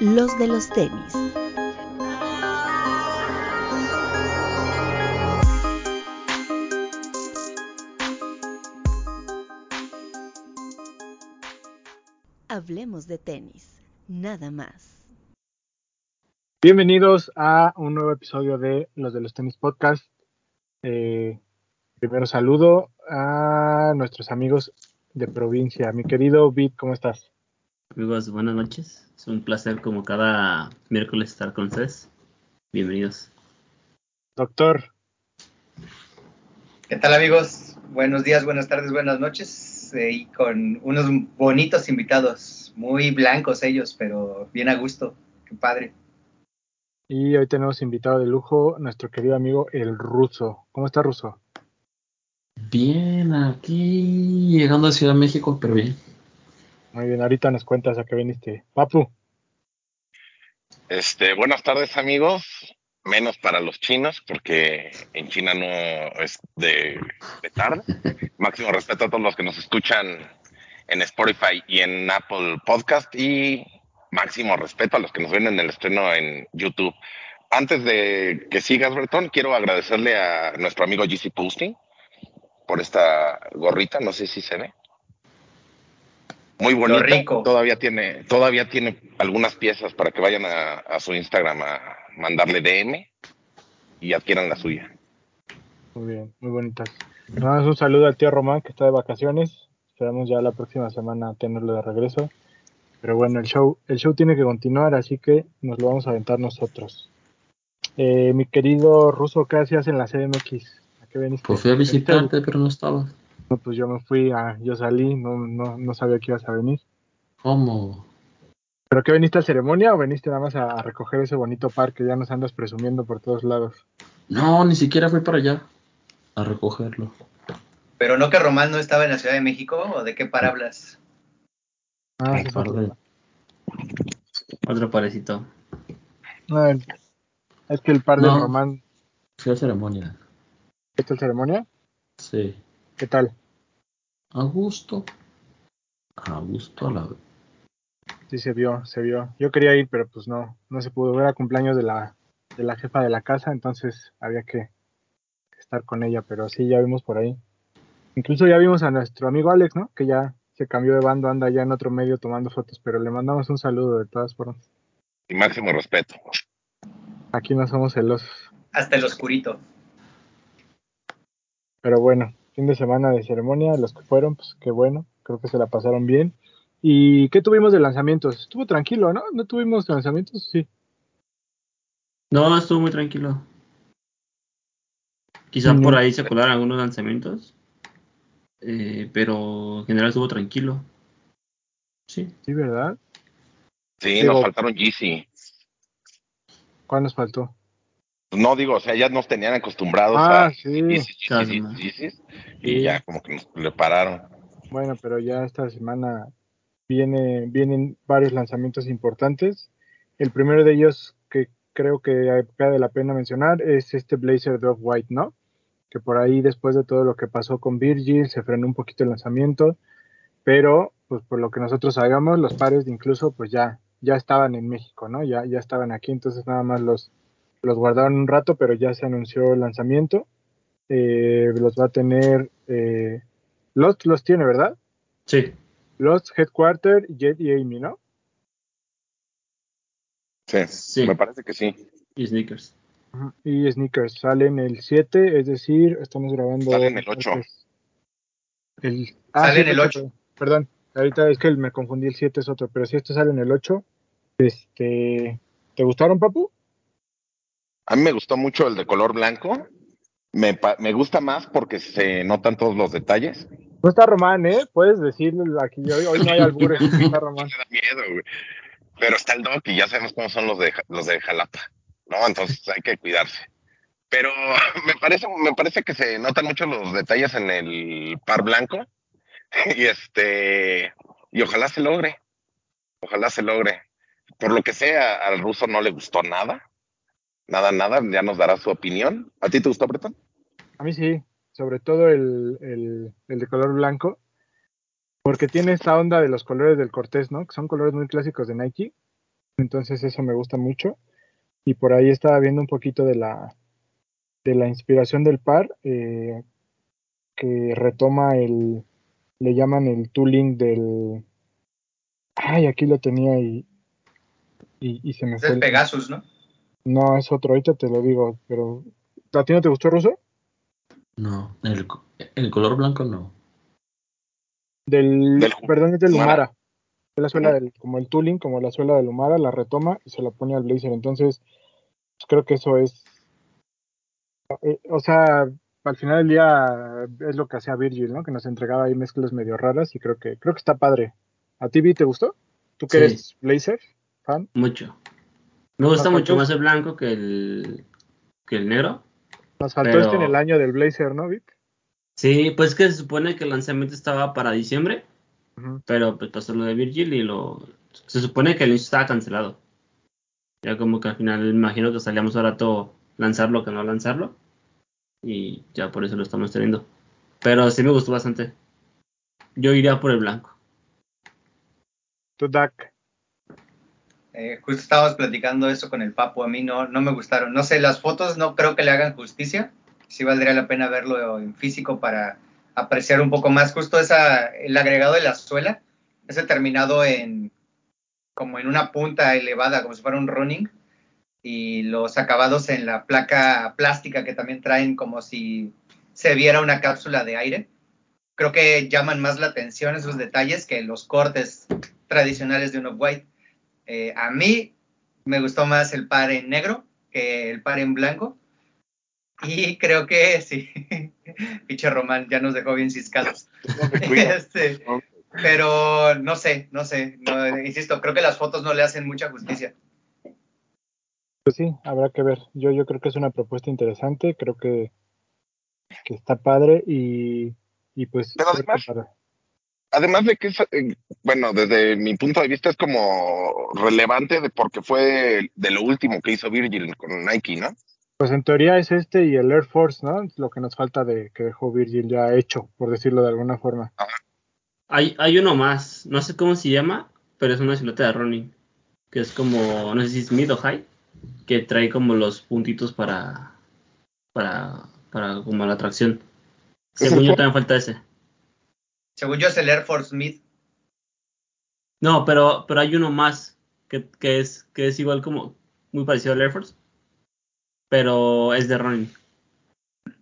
los de los tenis. Hablemos de tenis, nada más. Bienvenidos a un nuevo episodio de Los de los Tenis Podcast. Eh, primero saludo a nuestros amigos de provincia. Mi querido Bit, ¿cómo estás? Amigos, buenas noches. Es un placer como cada miércoles estar con ustedes. Bienvenidos. Doctor. ¿Qué tal amigos? Buenos días, buenas tardes, buenas noches. Eh, y con unos bonitos invitados, muy blancos ellos, pero bien a gusto. Qué padre. Y hoy tenemos invitado de lujo nuestro querido amigo el ruso. ¿Cómo está ruso? Bien, aquí llegando a Ciudad de México, pero bien. Muy bien, ahorita nos cuentas a qué viniste. Papu. Este, buenas tardes amigos, menos para los chinos, porque en China no es de, de tarde. Máximo respeto a todos los que nos escuchan en Spotify y en Apple Podcast y máximo respeto a los que nos ven en el estreno en YouTube. Antes de que sigas, Bretón, quiero agradecerle a nuestro amigo GC Posting por esta gorrita, no sé si se ve. Muy bonita. rico. Todavía tiene, todavía tiene algunas piezas para que vayan a, a su Instagram a mandarle DM y adquieran la suya. Muy bien, muy bonitas. Nada más un saludo al tío Román que está de vacaciones. Esperamos ya la próxima semana tenerlo de regreso. Pero bueno, el show, el show tiene que continuar, así que nos lo vamos a aventar nosotros. Eh, mi querido Ruso, ¿qué hacías en la CDMX? ¿A qué veniste? Pues fui a visitarte, pero no estaba. No, pues yo me fui, a, yo salí, no, no, no sabía que ibas a venir. ¿Cómo? ¿Pero qué veniste a ceremonia o veniste nada más a, a recoger ese bonito par que ya nos andas presumiendo por todos lados? No, ni siquiera fui para allá a recogerlo. Pero no que Román no estaba en la Ciudad de México, ¿o de qué par hablas? Ah, sí, par sí. de- Otro parecito. No, es que el par de No. Román, Fui a ceremonia. ¿esta es ceremonia? Sí. ¿Qué tal? A gusto. A gusto a la Sí, se vio, se vio. Yo quería ir, pero pues no, no se pudo. Era cumpleaños de la, de la jefa de la casa, entonces había que estar con ella, pero sí, ya vimos por ahí. Incluso ya vimos a nuestro amigo Alex, ¿no? Que ya se cambió de bando, anda ya en otro medio tomando fotos, pero le mandamos un saludo de todas formas. Y máximo respeto. Aquí no somos celosos. Hasta el oscurito. Pero bueno, fin de semana de ceremonia, los que fueron, pues qué bueno, creo que se la pasaron bien. ¿Y qué tuvimos de lanzamientos? Estuvo tranquilo, ¿no? ¿No tuvimos lanzamientos? Sí. No, estuvo muy tranquilo. Quizá Mm. por ahí se colaron algunos lanzamientos, eh, pero en general estuvo tranquilo. Sí. Sí, ¿verdad? Sí, Digo- nos faltaron GC. ¿Cuál nos faltó? No digo, o sea, ya nos tenían acostumbrados Ah, a sí. Sí. y ya como que nos prepararon. Bueno, pero ya esta semana viene, vienen varios lanzamientos importantes. El primero de ellos que creo que vale la pena mencionar es este Blazer Dog White, ¿no? Que por ahí después de todo lo que pasó con Virgil se frenó un poquito el lanzamiento, pero pues por lo que nosotros sabíamos, los pares de incluso pues ya, ya estaban en México, ¿no? Ya, ya estaban aquí, entonces nada más los, los guardaron un rato, pero ya se anunció el lanzamiento. Eh, los va a tener, eh, Lost los tiene, ¿verdad? Sí. Lost, Headquarter, Jet y Amy, ¿no? Sí, Sí. me parece que sí. Y sneakers. Ajá. Y Sneakers salen el 7, es decir, estamos grabando. Salen el 8. El, Sale en sí, el 8. Perdón, perdón, ahorita es que me confundí, el 7 es otro, pero si este sale en el 8, este, ¿te gustaron, Papu? A mí me gustó mucho el de color blanco. Me, me gusta más porque se notan todos los detalles. No está Román, ¿eh? Puedes decirle aquí, hoy, hoy no hay albures, no está Román. Me da miedo, güey. Pero está el Doc y ya sabemos cómo son los de, los de Jalapa, ¿no? Entonces hay que cuidarse. Pero me parece, me parece que se notan mucho los detalles en el par blanco. Y este, y ojalá se logre. Ojalá se logre. Por lo que sea, al ruso no le gustó nada. Nada, nada, ya nos dará su opinión. ¿A ti te gustó, Breton? A mí sí, sobre todo el, el, el de color blanco, porque tiene esta onda de los colores del Cortés, ¿no? Que son colores muy clásicos de Nike. Entonces eso me gusta mucho. Y por ahí estaba viendo un poquito de la, de la inspiración del par, eh, que retoma el, le llaman el tooling del... Ay, aquí lo tenía y, y, y se me Es fue. el- Pegasus, ¿no? No, es otro, ahorita te lo digo, pero... ¿A ti no te gustó, Ruso? No, el, co- el color blanco no. Del, Del- perdón, es del Lumara. Lumara. Es la suela del, como el tooling, como la suela del Lumara, la retoma y se la pone al blazer. Entonces, pues, creo que eso es, eh, o sea, al final del día es lo que hacía Virgil, ¿no? Que nos entregaba ahí mezclas medio raras y creo que, creo que está padre. ¿A ti, Vi, te gustó? ¿Tú que Sí. eres blazer, fan? Mucho. Me gusta mucho más el blanco que el, que el negro. Nos faltó Pero- este en el año del blazer, ¿no, Vic? Sí, pues que se supone que el lanzamiento estaba para diciembre, pero pues pasó lo de Virgil y lo... Se supone que el inicio estaba cancelado. Ya como que al final imagino que salíamos ahora todo lanzarlo que no lanzarlo. Y ya por eso lo estamos teniendo. Pero sí me gustó bastante. Yo iría por el blanco. Tú, Dak. Eh, justo estábamos platicando eso con el Papo. A mí no, no me gustaron. No sé, las fotos no creo que le hagan justicia. Sí valdría la pena verlo en físico para apreciar un poco más. Justo esa, el agregado de la suela, ese terminado en como en una punta elevada, como si fuera un running. Y los acabados en la placa plástica que también traen como si se viera una cápsula de aire. Creo que llaman más la atención esos detalles que los cortes tradicionales de un off-white. Eh, a mí me gustó más el par en negro que el par en blanco. Y creo que sí, pinche Román ya nos dejó bien ciscados. Este, pero no sé, no sé, no, insisto, creo que las fotos no le hacen mucha justicia. Pues sí, habrá que ver. Yo, yo creo que es una propuesta interesante, creo que, que está padre y, y pues para- Además de que es, eh, bueno, desde mi punto de vista es como relevante de porque fue de lo último que hizo Virgil con Nike, ¿no? Pues en teoría es este y el Air Force, ¿no? Es lo que nos falta de que dejó Virgil ya hecho, por decirlo de alguna forma. Hay, hay uno más, no sé cómo se llama, pero es una silueta de running. Que es como, no sé si es mid o high, que trae como los puntitos para, para, para como la atracción. ¿Es Según el yo también falta ese. Según yo es el Air Force Mid. No, pero, pero hay uno más que, que es, que es igual como, muy parecido al Air Force, pero es de running.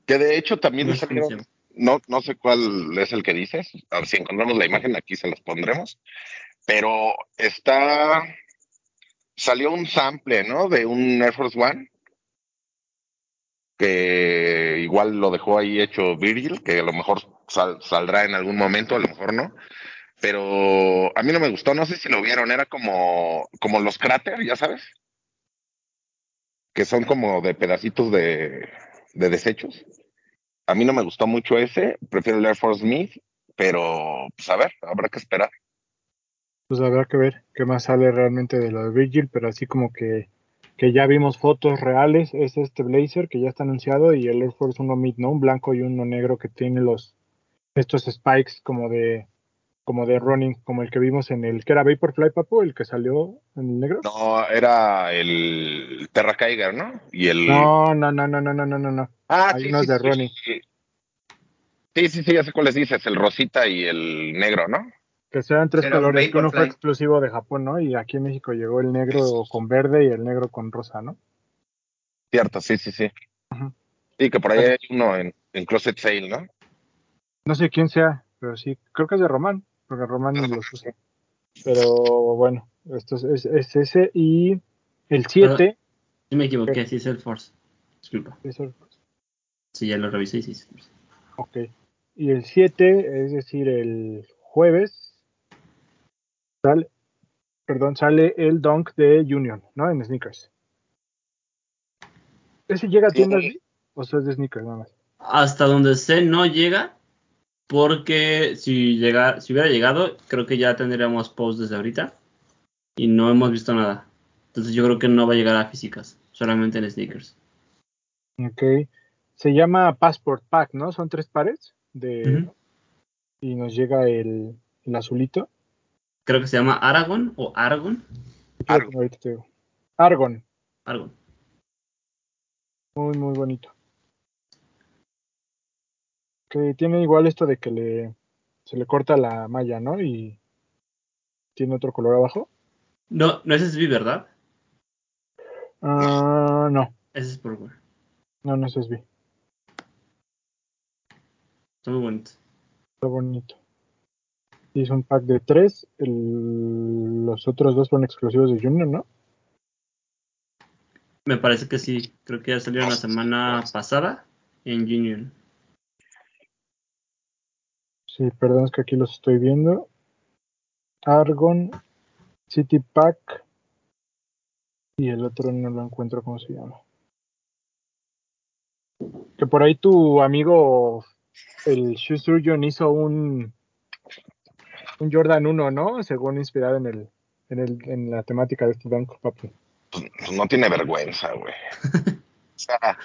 Que de hecho también se salieron, no, no sé cuál es el que dices, a ver si encontramos la imagen aquí se las pondremos, pero está, salió un sample, ¿no? De un Air Force One, que igual lo dejó ahí hecho Virgil, que a lo mejor sal- saldrá en algún momento, a lo mejor no, pero a mí no me gustó, no sé si lo vieron, era como, como los cráter, ya sabes, que son como de pedacitos de, de desechos. A mí no me gustó mucho ese, prefiero el Air Force Smith, pero pues a ver, habrá que esperar. Pues habrá que ver qué más sale realmente de lo de Virgil, pero así como que, que ya vimos fotos reales, es este blazer que ya está anunciado y el Air Force uno mid, ¿no? Un blanco y uno negro que tiene los estos spikes como de como de running, como el que vimos en el que era Vaporfly Papo, el que salió en el negro. No, era el Terra Kiger, ¿no? Y el No, no, no, no, no, no, no, no. Ah, Hay sí, unos sí, de sí, running. Sí, sí, sí, ya sé cuáles dices, el rosita y el negro, ¿no? Que sean tres Era colores, que uno fue exclusivo de Japón, ¿no? Y aquí en México llegó el negro con verde y el negro con rosa, ¿no? Cierto, sí, sí, sí. Ajá. Sí, que por ahí Bueno. hay uno en, en Closet Sale, ¿no? No sé quién sea, pero sí, creo que es de Román, porque Román los usa. Pero bueno, esto es, es- es ese y el 7 Sí me equivoqué, sí es el Force. Disculpa. es el- Sí, ya lo revisé y sí. sí. ok. Y el 7, es decir, el jueves, sale, perdón, sale el Dunk de Union, ¿no? En sneakers. ¿Ese llega a Sí. tiendas o sea, es de sneakers nada más? Hasta donde sé no llega, porque si, llega, si hubiera llegado, creo que ya tendríamos post desde ahorita. Y no hemos visto nada. Entonces yo creo que no va a llegar a físicas, solamente en sneakers. Ok. Se llama Passport Pack, ¿no? Son tres pares de y nos llega el, el azulito. Creo que se llama Aragon o digo. Argon, Algo. muy, muy bonito. Que tiene igual esto de que le se le corta la malla, ¿no? Y tiene otro color abajo. No, no ese es V, ¿verdad? Ah, no, Ese es Purple. no, no es SB. Está muy bonito. Está bonito. Y es un pack de tres. El- los otros dos son exclusivos de Junior, ¿no? Me parece que sí. Creo que ya salieron la semana pasada en Union. Sí, perdón, es que aquí los estoy viendo. Argon, City Pack. Y el otro no lo encuentro, ¿cómo se llama? Que por ahí tu amigo, el Shoe Surgeon, hizo un, un Jordan 1, ¿no? Según inspirado en el, en el, en la temática de este dunk, papi. Pues, pues no tiene vergüenza, güey. O sea,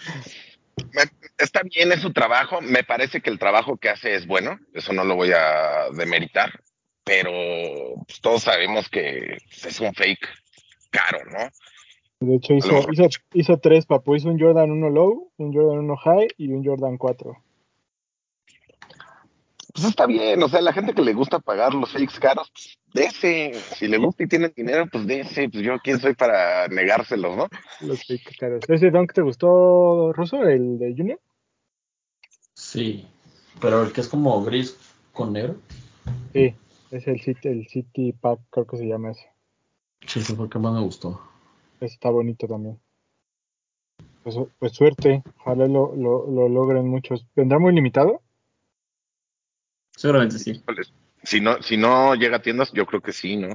me- está bien, es su trabajo. Me parece que el trabajo que hace es bueno. Eso no lo voy a demeritar. Pero pues, todos sabemos que es un fake caro, ¿no? De hecho, hizo, hizo, hizo tres, papu. Hizo un Jordan 1 low, un Jordan 1 high y un Jordan 4. Pues está bien. O sea, la gente que le gusta pagar los fakes caros, pues dese. Si le gusta y tiene dinero, pues dese. Pues yo, ¿quién soy para negárselos, no? Los fake caros. ¿Ese dunk te gustó, Russo, el de Junior? Sí. Pero el que es como gris con negro. Sí, es el City, el City Pack, creo que se llama ese. Sí, ese fue el que más me gustó. Ese Está bonito también. Pues, pues suerte, ojalá lo, lo, lo logren muchos. ¿Vendrá muy limitado? Seguramente sí. Si no, si no llega a tiendas, yo creo que sí, ¿no?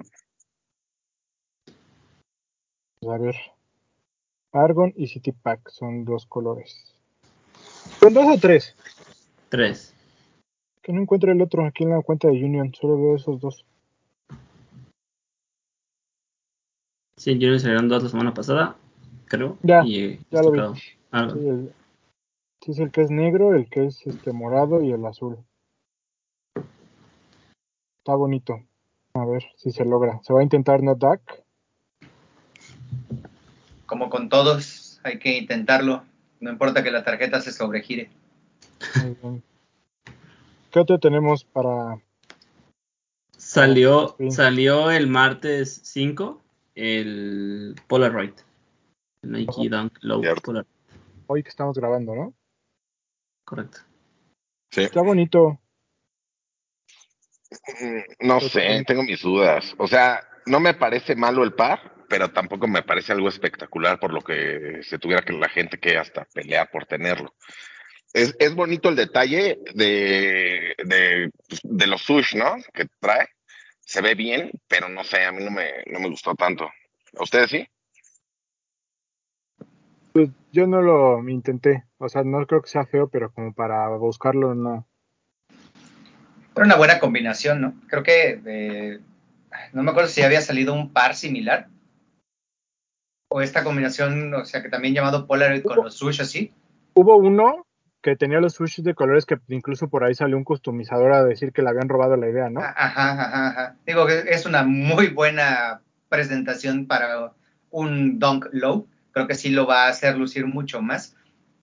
Pues a ver. Argon y City Pack son dos colores. ¿Son dos o tres? Tres. Que no encuentro el otro aquí en la cuenta de Union, solo veo esos dos. Sí, en Union salieron dos la semana pasada, creo. Ya, y, ya lo vi. Sí, el, sí es el que es negro, el que es este morado y el azul. Está bonito. A ver si se logra. Se va a intentar no duck. Como con todos, hay que intentarlo. No importa que la tarjeta se sobregire. Muy bien. ¿Qué otro tenemos para Salió, Sí. salió el martes 5 el Polaroid. El Nike Dunk Low Cierto. Polaroid. hoy que estamos grabando, no? Correcto. Sí. Está bonito. Mm, No sé, tengo mis dudas. O sea, no me parece malo el par, pero tampoco me parece algo espectacular por lo que se tuviera que la gente que hasta pelear por tenerlo. Es, es bonito el detalle de, de, pues, de los sush, ¿no? Que trae. Se ve bien, pero no sé, a mí no me, no me gustó tanto. ¿A ustedes sí? Pues yo no lo intenté. O sea, no creo que sea feo, pero como para buscarlo, no. Pero una buena combinación, ¿no? Creo que eh, no me acuerdo si había salido un par similar. O esta combinación, o sea, que también llamado Polaroid con los sush así. Hubo uno que tenía los sushis de colores que incluso por ahí salió un customizador a decir que le habían robado la idea, ¿no? Ah, Ajá, ajá, ajá. Digo que es una muy buena presentación para un Dunk Low. Creo que sí lo va a hacer lucir mucho más.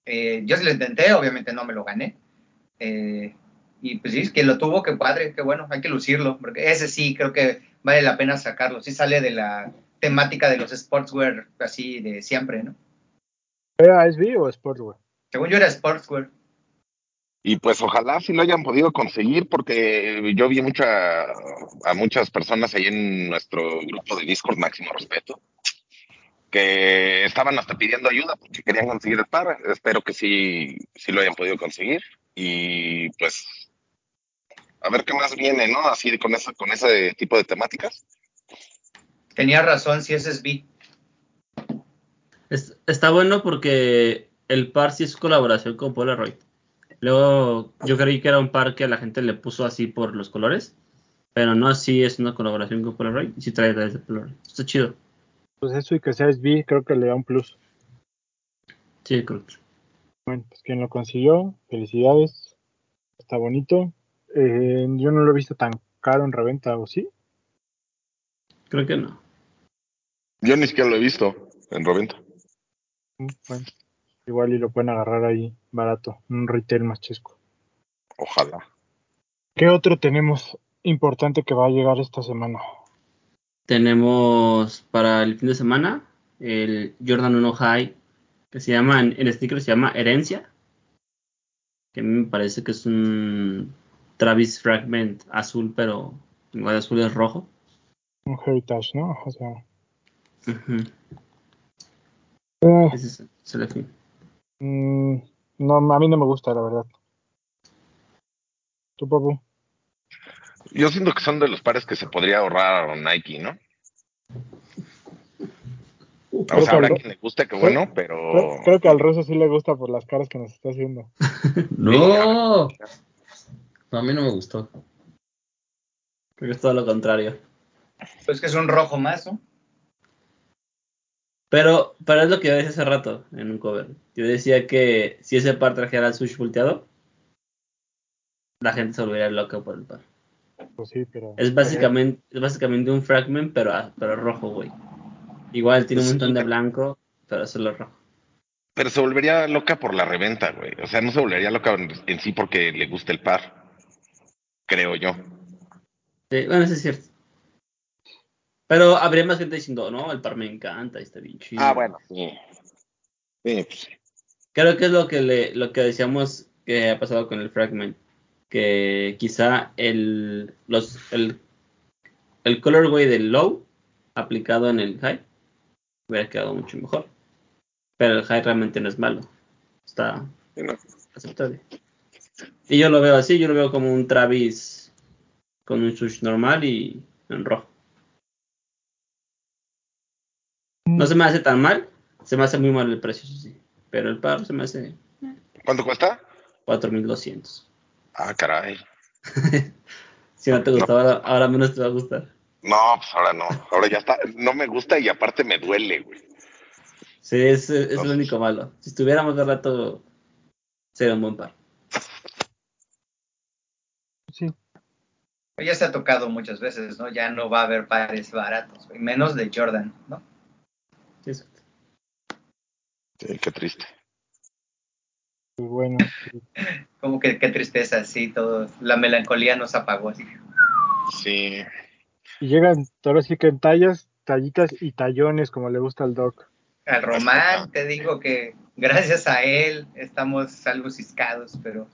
Eh, yo sí lo intenté, obviamente no me lo gané. Eh, y pues sí, que lo tuvo, qué padre, qué bueno, hay que lucirlo, porque ese sí creo que vale la pena sacarlo. Sí sale de la temática de los sportswear así de siempre, ¿no? ¿Era SB o Sportswear? Según yo era sportswear. Y pues ojalá sí lo hayan podido conseguir porque yo vi mucha, a muchas personas ahí en nuestro grupo de Discord Máximo Respeto que estaban hasta pidiendo ayuda porque querían conseguir el par. Espero que sí, sí lo hayan podido conseguir y pues a ver qué más viene, ¿no? Así con, esa, con ese tipo de temáticas. Tenía razón, si es SB. Es- está bueno porque el par sí es colaboración con Polaroid. Luego yo creí que era un par que a la gente le puso así por los colores, pero no, sí es una colaboración con Polaroid. y Sí trae detalles de Polaroid. Está chido. Pues eso y que sea SB creo que le da un plus. Sí, creo que- Bueno, pues quien lo consiguió, felicidades. Está bonito. Eh, yo no lo he visto tan caro en reventa, ¿o sí? creo que no. Yo ni siquiera lo he visto en reventa. Mm, Bueno, igual y lo pueden agarrar ahí barato, un retail más chesco. Ojalá. ¿Qué otro tenemos importante que va a llegar esta semana? Tenemos para el fin de semana el Jordan 1 High, que se llama, en el sticker se llama Herencia, que a mí me parece que es un Travis Fragment azul, pero en lugar de azul es rojo. Un heritage, ¿no? O sea, eh, Ese es, es el fin. mm, no, a mí no me gusta, la verdad. ¿Tú, papu? Yo siento que son de los pares que se podría ahorrar Nike, ¿no? O Creo sea, habrá quien le guste, que bueno, Creo, pero creo que al Rosso sí le gusta por las caras que nos está haciendo. No. A mí no me gustó. Creo que es todo lo contrario. Pues que es un rojo más, ¿no? Pero, pero es lo que yo decía hace rato en un cover. Yo decía que si ese par trajera el sushi volteado, la gente se volvería loca por el par. Pues sí, pero. Es básicamente, es básicamente un fragment, pero, pero rojo, güey. Igual tiene un Sí. montón de blanco, pero solo rojo. pero se volvería loca por la reventa, güey. O sea, no se volvería loca en, en sí porque le gusta el par. Creo yo. Sí, bueno, eso es cierto. Pero habría más gente diciendo, no, el par me encanta, está bien chido. Ah, bueno, sí. Sí, pues sí. Creo que es lo que le, lo que decíamos que ha pasado con el fragment. Que quizá el, los, el, el colorway del low aplicado en el high hubiera quedado mucho mejor. Pero el high realmente no es malo. Está Sí, no. aceptable. Y yo lo veo así, yo lo veo como un Travis con un sush normal y en rojo. No se me hace tan mal, se me hace muy mal el precio, sí. Pero el par se me hace ¿Cuánto cuesta? 4200. Ah, caray. Si no te No. gustaba, ahora, ahora menos te va a gustar. No, pues ahora no. Ahora ya está. No me gusta y aparte me duele, güey. Sí, es, es lo único malo. Si estuviéramos de rato, sería un buen par. Ya se ha tocado muchas veces, ¿no? Ya no va a haber pares baratos, menos de Jordan, ¿no? Sí, exacto. Sí, qué triste. Pues bueno. sí. Como que qué tristeza, sí, todo, la melancolía nos apagó así. Sí. Y llegan, ahora sí que en tallas, tallitas y tallones, como le gusta al Doc. Al Román, te digo que gracias a él estamos algo ciscados, pero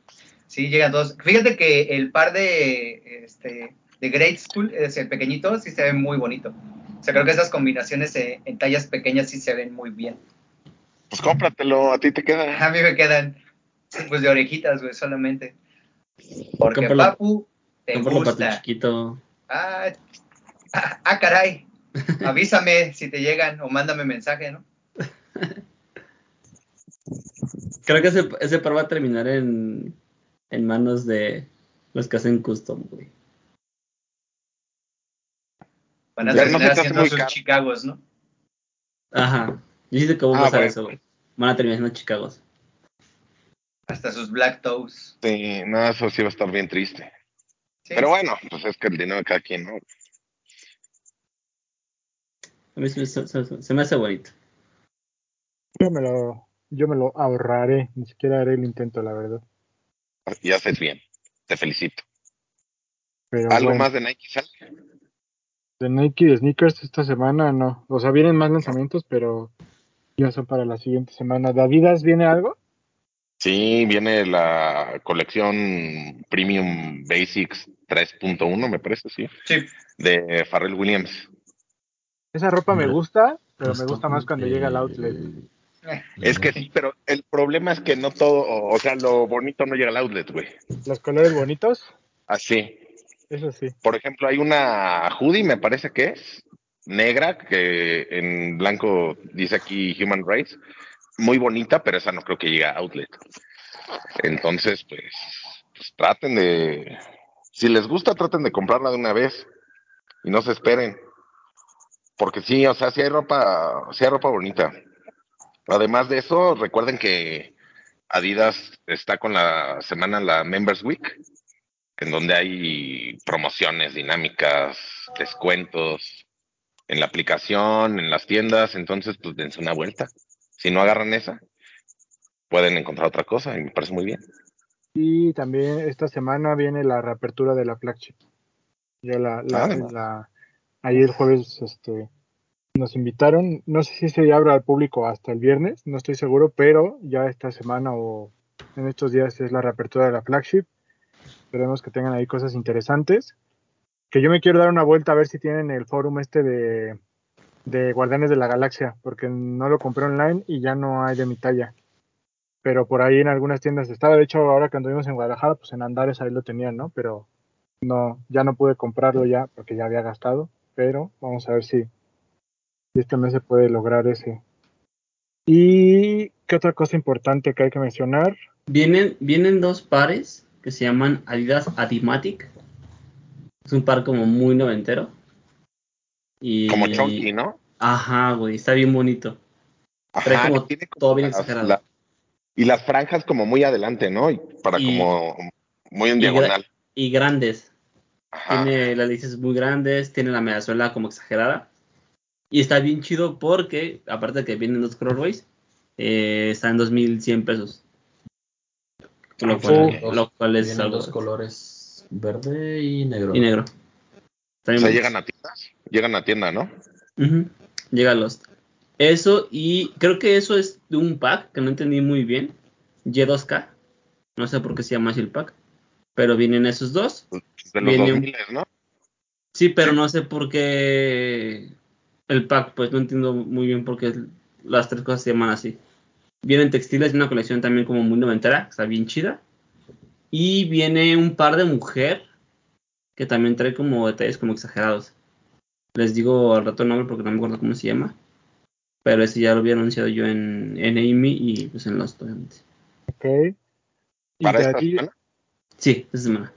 sí llegan dos. Fíjate que el par de este de Great School, es el pequeñito, sí se ve muy bonito. O sea, creo que esas combinaciones eh, en tallas pequeñas sí se ven muy bien. Pues cómpratelo, a ti te queda. A mí me quedan pues de orejitas, güey, solamente. Porque Cómpralo- Papu te Cómpralo para tu gusta. chiquito. Ah, ah, ah, caray. Avísame si te llegan o mándame mensaje, ¿no? Creo que ese, ese par va a terminar en, en manos de los que hacen custom, güey. Van a no terminar haciendo sus chicagos, ¿no? Ajá. Yo sí sé cómo Ah, pasar bueno. eso, güey. Van a terminar siendo chicagos. Hasta sus black toes. Sí, no, eso sí va a estar bien triste. Sí. Pero bueno, pues es que el dinero de cada quien, ¿no? A mí se, me- se- se- se me hace bonito. Yo me lo, yo me lo ahorraré, ni siquiera haré el intento, la verdad. Y haces bien. Te felicito. Pero ¿Algo bueno, más de Nike sale? de Nike de sneakers esta semana no. O sea, vienen más lanzamientos, pero ya son para la siguiente semana. ¿De Adidas viene algo? Sí, viene la colección Premium Basics 3.1, me parece, sí, Sí. de Pharrell Williams. Esa ropa me Hombre, gusta, pero me gusta más cuando llega al outlet. Es que sí, pero el problema es que no todo, o sea, lo bonito no llega al outlet, güey. Los colores bonitos, Así. eso sí. Por ejemplo, hay una hoodie, me parece que es, negra, que en blanco dice aquí Human Rights. Muy bonita, pero esa no creo que llegue a outlet. Entonces, pues, pues traten de, si les gusta, traten de comprarla de una vez y no se esperen. Porque sí, o sea, sí hay ropa, sí hay ropa bonita. Además de eso, recuerden que Adidas está con la semana, la Members Week, en donde hay promociones dinámicas, descuentos. en la aplicación, en las tiendas, entonces pues dense una vuelta. Si no agarran esa, pueden encontrar otra cosa y me parece muy bien. Y también esta semana viene la reapertura de la flagship. Ya la, la, Ah. la- ayer jueves este, nos invitaron, no sé si se abre al público hasta el viernes, no estoy seguro, pero ya esta semana o en estos días es la reapertura de la flagship. Esperemos que tengan ahí cosas interesantes. Que yo me quiero dar una vuelta a ver si tienen el forum este de, de Guardianes de la Galaxia, porque no lo compré online y ya no hay de mi talla pero por ahí en algunas tiendas estaba. De hecho, ahora que anduvimos en Guadalajara, pues en Andares ahí lo tenían, ¿no? Pero no, ya no pude comprarlo ya porque ya había gastado. Pero vamos a ver si, si este mes se puede lograr ese. Y qué otra cosa importante que hay que mencionar. Vienen, vienen dos pares que se llaman Adidas Adimatic. Es un par como muy noventero. Y... Como Chunky, ¿no? Ajá, güey, está bien bonito. Trae Ajá, como tiene todo bien las- exagerado. la- y las franjas como muy adelante, ¿no? Y para Y- como muy en y gra- diagonal. Y grandes. Ajá. Tiene las lices muy grandes, tiene la mediasuela como exagerada. Y está bien chido porque, aparte de que vienen dos colorways, eh, está en 2100 pesos. Lo Ah, cual, sí. Dos- lo cual es Vienen algo. dos colores, verde y negro. Y negro. Está O sea, llegan a tiendas. Llegan a tienda, ¿no? Ujú. Llega Lost. Eso y creo que eso es de un pack que no entendí muy bien. Y2K. No sé por qué se llama así el pack. Pero vienen esos dos. De los Viene un- 2000, ¿no? Sí, pero no sé por qué el pack, pues no entiendo muy bien por qué las tres cosas se llaman así. Vienen textiles de una colección también como muy noventera, que está bien chida. Y viene un par de mujer que también trae como detalles como exagerados. Les digo al rato el nombre porque no me acuerdo cómo se llama. Pero ese ya lo había anunciado yo en, en Amy y pues en Lost, obviamente. Ok. Y Para esta semana. Sí, esta semana.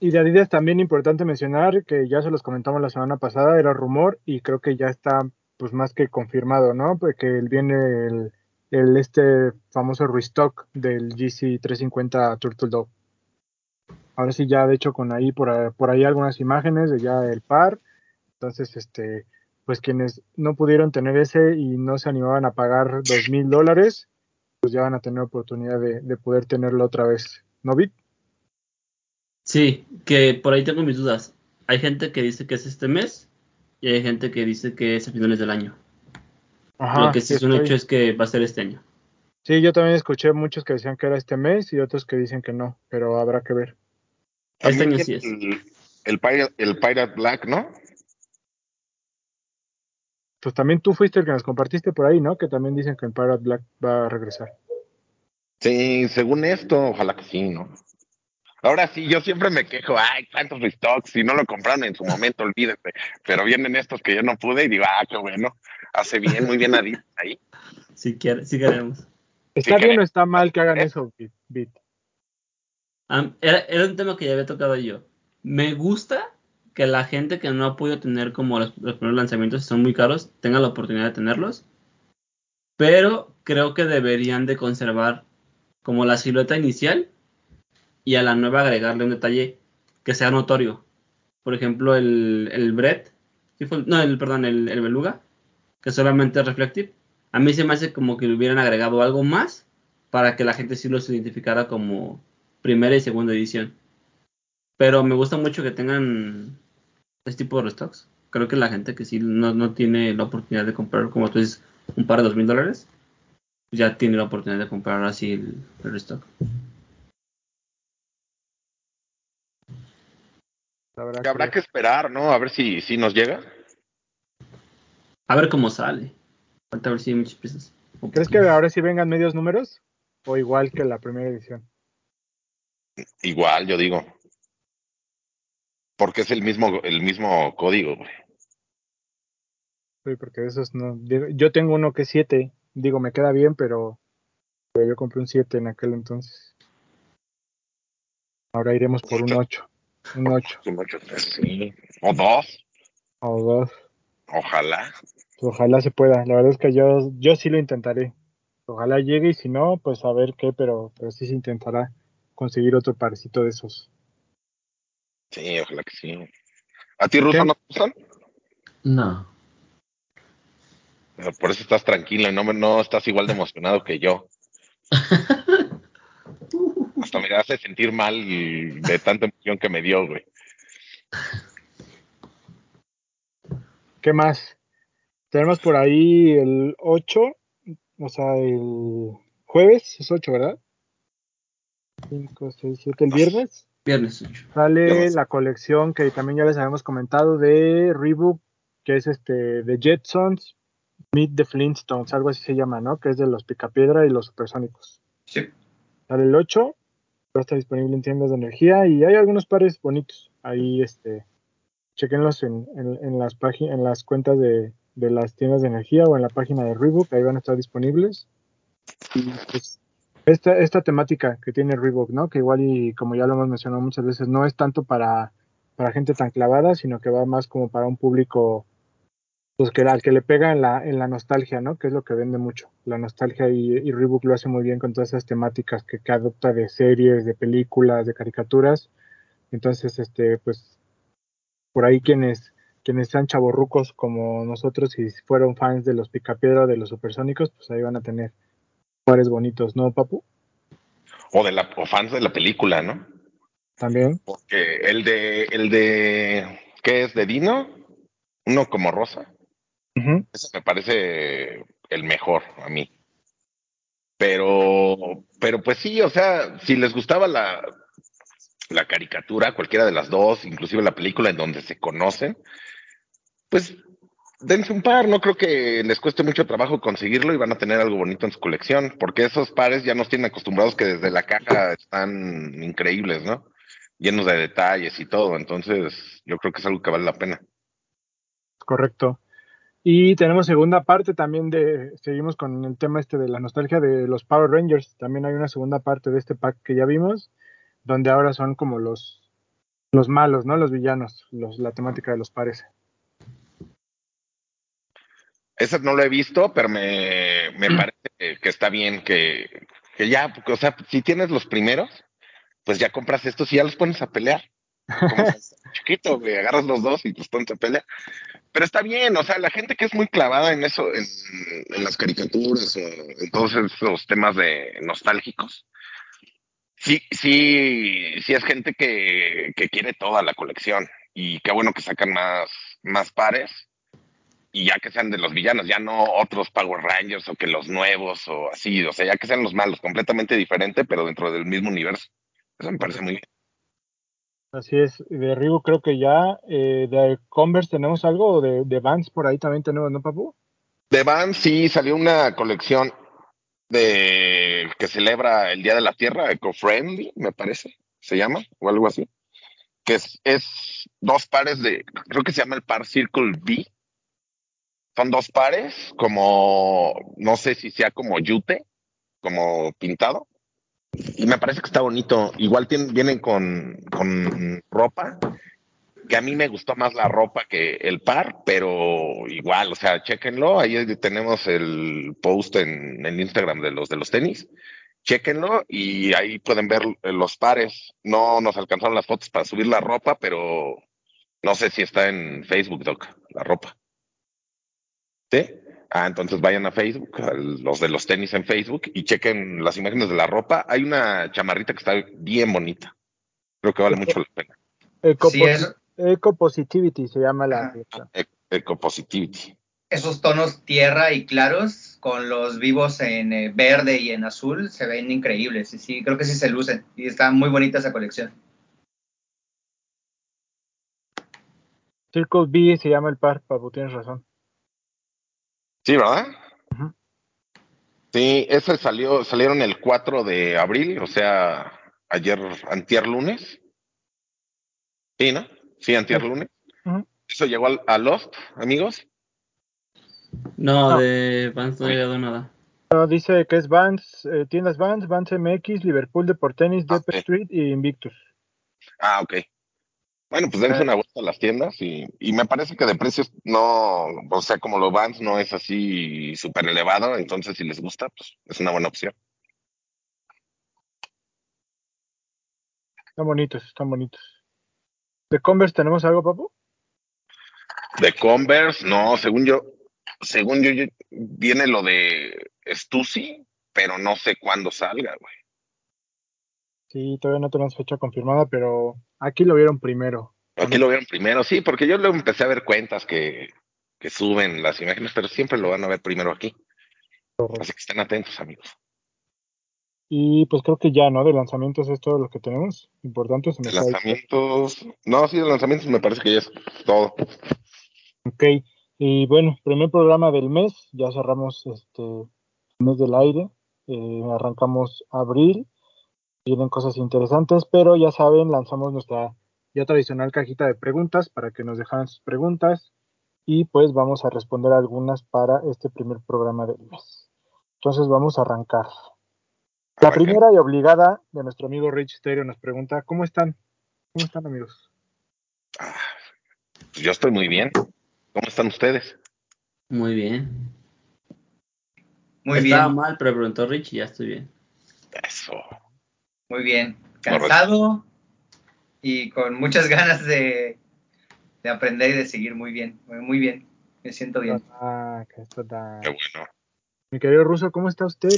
Y de Adidas también importante mencionar que ya se los comentamos la semana pasada, era rumor y creo que ya está pues más que confirmado, ¿no? Porque viene el, el este famoso restock del GC 350 Turtle Dove. Ahora sí ya de hecho con ahí por, por ahí algunas imágenes de ya el par. Entonces, este, pues quienes no pudieron tener ese y no se animaban a pagar dos mil dólares, pues ya van a tener oportunidad de, de poder tenerlo otra vez. ¿No, Bit? Sí, que por ahí tengo mis dudas. Hay gente que dice que es este mes y hay gente que dice que es a finales del año. Lo que sí es un estoy- hecho es que va a ser este año. Sí, yo también escuché muchos que decían que era este mes y otros que dicen que no, pero habrá que ver. Este año sí es. El, el, Pirate, el Pirate Black, ¿no? Pues también tú fuiste el que nos compartiste por ahí, ¿no? Que también dicen que el Pirate Black va a regresar. Sí, según esto, ojalá que sí, ¿no? Ahora sí, yo siempre me quejo, ay, cuántos restocks, si no lo compraron en su momento, olvídate. Pero vienen estos que yo no pude y digo, ah, qué bueno, hace bien, muy bien Adidas ahí. Si, quiere, si queremos. ¿Está bien queremos. o está mal que hagan ¿Eh? eso, Bit? Era, era un tema que ya había tocado yo. Me gusta que la gente que no ha podido tener como los, los primeros lanzamientos, son muy caros, tenga la oportunidad de tenerlos. Pero creo que deberían de conservar como la silueta inicial y a la nueva agregarle un detalle que sea notorio. Por ejemplo, el, el Brett, no, el, perdón, el, el Beluga, que solamente es reflective. A mí se me hace como que le hubieran agregado algo más para que la gente sí los identificara como primera y segunda edición. Pero me gusta mucho que tengan este tipo de restocks. Creo que la gente que sí no, no tiene la oportunidad de comprar, como tú dices, un par de dos mil dólares, ya tiene la oportunidad de comprar así el restock. Habrá Que habrá que esperar, ¿no? A ver si, si nos llega. A ver cómo sale. Falta ver si hay muchas piezas. ¿Crees que ahora sí vengan medios números? ¿O igual que la primera edición? Igual, yo digo. Porque es el mismo, el mismo código, güey. Sí, porque esos no. Yo tengo uno que es 7. Digo, me queda bien, pero, pero yo compré un 7 en aquel entonces. Ahora iremos por un 8. Un 8 Un ocho, sí. O dos, o 2. ojalá. Ojalá se pueda. La verdad es que yo, yo sí lo intentaré. Ojalá llegue y si no, pues a ver qué, pero, pero sí se intentará conseguir otro parecito de esos. Sí, ojalá que sí. ¿A ti, Ruso, ¿Qué? no te gustan? No. Pero Por eso estás tranquilo y no, no estás igual de emocionado que yo. Hasta me hace sentir mal de tanta emoción que me dio, güey. ¿Qué más? Tenemos por ahí el 8, o sea, el jueves, es 8, ¿verdad? 5, 6, 7, el viernes. Viernes 8. Sale la colección que también ya les habíamos comentado de Reebok, que es este de Jetsons, Meet the Flintstones, algo así se llama, ¿no? Que es de los Picapiedra y los Supersónicos. Sí. Sale el 8, estar disponible en tiendas de energía y hay algunos pares bonitos. Ahí, este, chequenlos en, en, en las páginas, en las cuentas de, de las tiendas de energía o en la página de Reebok, ahí van a estar disponibles. Y pues, esta, esta temática que tiene Reebok, ¿no? Que igual y como ya lo hemos mencionado muchas veces, no es tanto para, para gente tan clavada, sino que va más como para un público pues que al que le pega en la, en la nostalgia, ¿no? Que es lo que vende mucho. La nostalgia y, y Reebok lo hace muy bien con todas esas temáticas que, que adopta de series, de películas, de caricaturas. Entonces, este, pues, por ahí quienes, quienes sean chavorrucos como nosotros y fueron fans de los Picapiedra, de los Supersónicos, pues ahí van a tener pares bonitos, ¿no, Papu? O de la, o fans de la película, ¿no? También. Porque el de, el de, ¿qué es? ¿De Dino? Uno como rosa. Ese me parece el mejor a mí. Pero, pero pues sí, o sea, si les gustaba la, la caricatura, cualquiera de las dos, inclusive la película en donde se conocen, pues dense un par, no creo que les cueste mucho trabajo conseguirlo y van a tener algo bonito en su colección, porque esos pares ya nos tienen acostumbrados que desde la caja están increíbles, ¿no? Llenos de detalles y todo, entonces yo creo que es algo que vale la pena. Correcto. Y tenemos segunda parte también de, seguimos con el tema este de la nostalgia de los Power Rangers. También hay una segunda parte de este pack que ya vimos, donde ahora son como los, los malos, ¿no? Los villanos, los, la temática de los pares. Ese no lo he visto, pero me, me parece que, que está bien que, que ya, o sea, si tienes los primeros, pues ya compras estos y ya los pones a pelear. Chiquito, güey, agarras los dos y los pones a pelear. Pero está bien, o sea, la gente que es muy clavada en eso, en, en las caricaturas o en todos esos temas de nostálgicos, sí, sí, sí es gente que, que quiere toda la colección. Y qué bueno que sacan más, más pares y ya que sean de los villanos, ya no otros Power Rangers o que los nuevos o así, o sea, ya que sean los malos, completamente diferente, pero dentro del mismo universo. Eso me parece muy bien. Así es, de Reebok creo que ya, eh, de Converse tenemos algo, de, de Vans por ahí también tenemos, ¿no, Papu? De Vans sí salió una colección de que celebra el Día de la Tierra, Eco-Friendly, me parece, se llama, o algo así. Que es, es dos pares de, creo que se llama el par Circle B. Son dos pares, como, no sé si sea como yute, como pintado. Y me parece que está bonito. Igual vienen con, con ropa, que a mí me gustó más la ropa que el par, pero igual, o sea, chéquenlo. Ahí tenemos el post en el Instagram de los de los tenis. Chéquenlo y ahí pueden ver los pares. No nos alcanzaron las fotos para subir la ropa, pero no sé si está en Facebook, Doc, la ropa. ¿Sí? Ah, entonces vayan a Facebook, a los de los tenis en Facebook y chequen las imágenes de la ropa. Hay una chamarrita que está bien bonita. Creo que vale mucho la pena. Eco, Sí, es- Eco Positivity se llama la. E- Ecopositivity. esos tonos tierra y claros con los vivos en eh, verde y en azul se ven increíbles. Y sí, creo que sí se lucen. Y está muy bonita esa colección. Circle B se llama el par, Papu, tienes razón. Sí, ¿verdad? Sí, ese salió, salieron el 4 de abril, o sea, ayer, antier lunes. Sí, ¿no? Sí, antier lunes. Eso llegó al- a Lost, amigos. No, No. de Vans no ha llegado nada. No, dice que es Vans, eh, tiendas Vans, Vans MX, Liverpool Deportenis, Ah, ok. Street y Invictus. Ah, ok. Bueno, pues dense una vuelta a las tiendas y, y me parece que de precios no, o sea, como los Vans no es así súper elevado, entonces si les gusta, pues es una buena opción. Están bonitos, están bonitos. ¿De Converse tenemos algo, Papu? De Converse, no, según yo, según yo, yo- viene lo de Stussy, pero no sé cuándo salga, güey. Sí, todavía no tenemos fecha confirmada, pero aquí lo vieron primero. Aquí lo vieron primero, sí, porque yo luego empecé a ver cuentas que, que suben las imágenes, pero siempre lo van a ver primero aquí. Así que estén atentos, amigos. Y pues creo que ya, ¿no? De lanzamientos es todo lo que tenemos. Importante, se me lanzamientos, no, sí, de lanzamientos me parece que ya es todo. Ok, y bueno, primer programa del mes, ya cerramos este mes del aire, eh, arrancamos abril, vienen cosas interesantes, pero ya saben, lanzamos nuestra ya tradicional cajita de preguntas para que nos dejaran sus preguntas y pues vamos a responder algunas para este primer programa del mes. Entonces vamos a arrancar. La primera y obligada de nuestro amigo Rich Stereo nos pregunta, ¿cómo están? ¿Cómo están amigos? Ah, pues yo estoy muy bien. ¿Cómo están ustedes? Muy bien. Muy Estaba bien, mal, pero preguntó Rich y ya estoy bien. Eso. Muy bien. Cansado y con muchas ganas de, de aprender y de seguir muy bien, muy bien. Me siento bien. Ah, Qué bueno. Mi querido Ruso, ¿cómo está usted?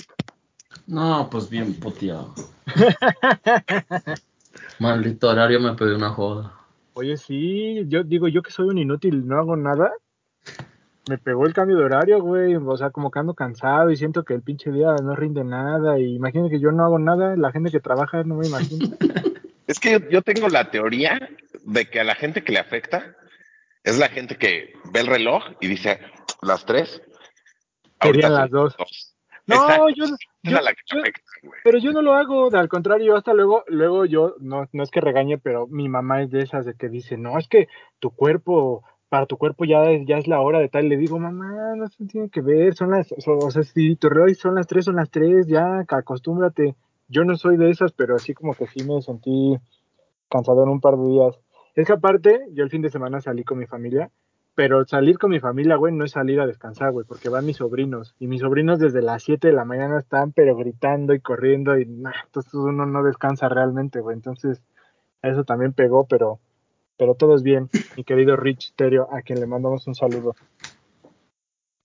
No, pues bien puteado. Maldito horario me pedí una joda. Oye, sí, yo digo, yo que soy un inútil, no hago nada. Me pegó el cambio de horario, güey. O sea, como que ando cansado y siento que el pinche día no rinde nada. Y imagínate que yo no hago nada, la gente que trabaja no me imagino. Es que yo, tengo la teoría de que a la gente que le afecta es la gente que ve el reloj y dice las tres. Serían las dos. No, Exacto, yo, yo- la que yo- afecta, pero yo no lo hago, al contrario, hasta luego, luego yo, no, no es que regañe, pero mi mamá es de esas de que dice, no, es que tu cuerpo, para tu cuerpo ya es, ya es la hora de tal. Le digo, mamá, no se tiene que ver, son las, o, sea, si tu reloj son las tres, son las tres, ya, acostúmbrate. Yo no soy de esas, pero así como que sí me sentí cansado en un par de días. Es que aparte, yo el fin de semana salí con mi familia, pero salir con mi familia, güey, no es salir a descansar, güey, porque van mis sobrinos. Y mis sobrinos desde las 7 de la mañana están, pero gritando y corriendo, y entonces uno no descansa realmente, güey. Entonces, eso también pegó, pero, pero todo es bien. Mi querido Rich Terio, a quien le mandamos un saludo.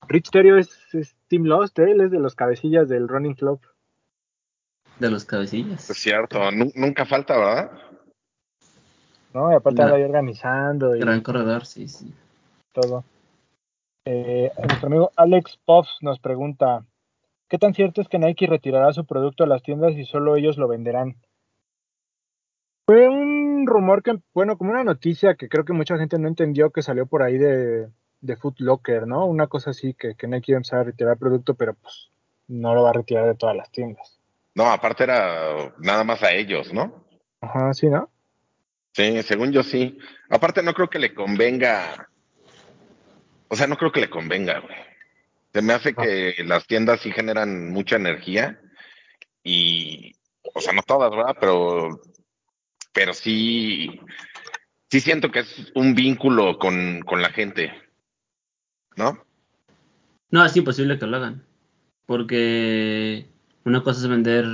Rich Terio es, es Team Lost, ¿eh? él es de los cabecillas del Running Club. De los cabecillas. Es cierto, nu- nunca falta, ¿verdad? ¿no? Y aparte anda ahí organizando y Gran corredor, sí, sí. todo. Eh, nuestro amigo Alex Puff nos pregunta, ¿qué tan cierto es que Nike retirará su producto a las tiendas y solo ellos lo venderán? Fue un rumor que, bueno, como una noticia que creo que mucha gente no entendió que salió por ahí de, de Foot Locker, ¿no? Una cosa así que, que Nike iba a empezar a retirar el producto, pero pues no lo va a retirar de todas las tiendas. No, aparte era nada más a ellos, ¿no? Ajá, sí, ¿no? Sí, según yo sí. Aparte no creo que le convenga. O sea, no creo que le convenga, güey. Se me hace que las tiendas sí generan mucha energía y, o sea, no todas, ¿verdad? Pero, pero sí, sí siento que es un vínculo con, con la gente, ¿no? No, es imposible que lo hagan. Porque una cosa es vender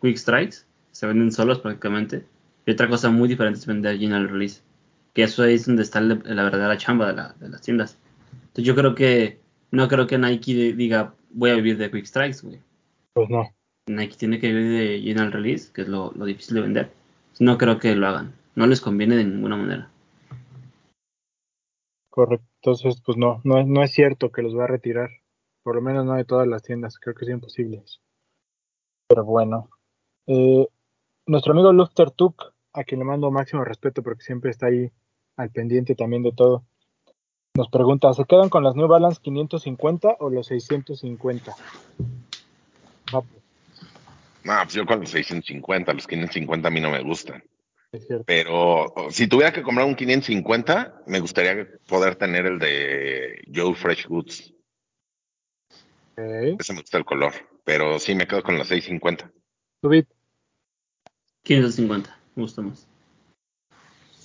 quick strikes, se venden solos prácticamente. Y otra cosa muy diferente es vender general release. Que eso es donde está la, la verdadera chamba de, la- de las tiendas. Entonces yo creo que, no creo que Nike de- diga, voy a vivir de quick strikes, güey. Pues no. Nike tiene que vivir de general release, que es lo, lo difícil de vender. No creo que lo hagan. No les conviene de ninguna manera. Correcto. Entonces, pues no, no no es cierto que los va a retirar. Por lo menos no de todas las tiendas. Creo que es imposible. Pero bueno. Eh, nuestro amigo Lufter Tuk, a quien le mando máximo respeto porque siempre está ahí al pendiente también de todo, nos pregunta, ¿se quedan con las New Balance 550 o los 650? No, pues, No, pues yo con los 650, los 550 a mí no me gustan. es cierto. Pero si tuviera que comprar un 550, me gustaría poder tener el de Joe Fresh Goods. Ok. Ese me gusta el color. Pero sí, me quedo con los 650. Subit, 550, me gusta más.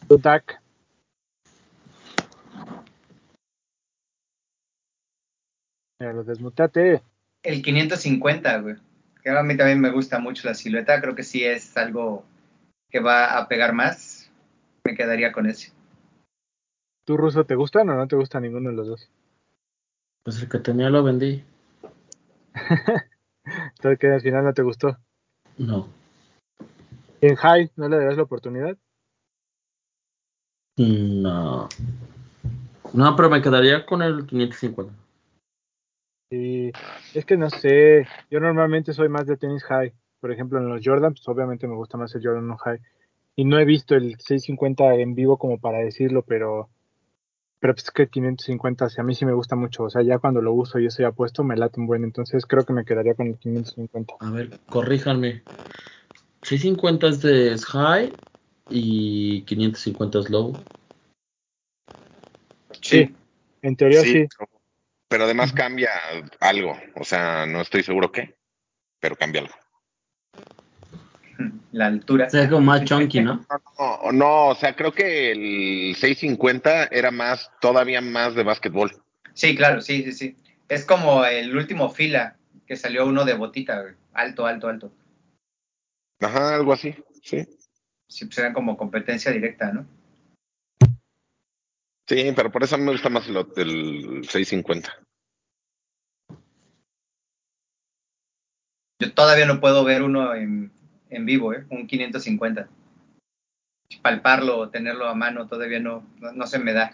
Tutak. Mira, los desmutate. El 550, güey. Que a mí también me gusta mucho la silueta. Creo que sí es algo que va a pegar más. Me quedaría con ese. ¿Tú, Ruso, te gustan o no te gusta ninguno de los dos? Pues el que tenía lo vendí. Entonces, que al final no te gustó. No. En High, ¿no le darás la oportunidad? No. No, pero me quedaría con el 550. Sí, es que no sé. Yo normalmente soy más de tenis high. Por ejemplo, en los Jordan, pues obviamente me gusta más el Jordan no high. Y no he visto el 650 en vivo como para decirlo, pero pero pues es que 550, si a mí sí me gusta mucho. O sea, ya cuando lo uso y estoy apuesto, me late un buen. Entonces creo que me quedaría con el 550. A ver, corríjanme. 650 es de high y 550 es low. Sí, en teoría sí. Sí, Pero además cambia algo. O sea, no estoy seguro qué, pero cambia algo. La altura. O sea, como más chunky, ¿no? No, no, o sea, creo que el 650 era más, todavía más de básquetbol. Sí, claro, sí, sí, sí. Es como el último fila que salió uno de botita, alto, alto, alto. Ajá, algo así, sí. Sí, pues era como competencia directa, ¿no? Sí, pero por eso me gusta más el, el 650. Yo todavía no puedo ver uno en, en vivo, ¿eh? Un 550. Palparlo o tenerlo a mano todavía no, no, no se me da.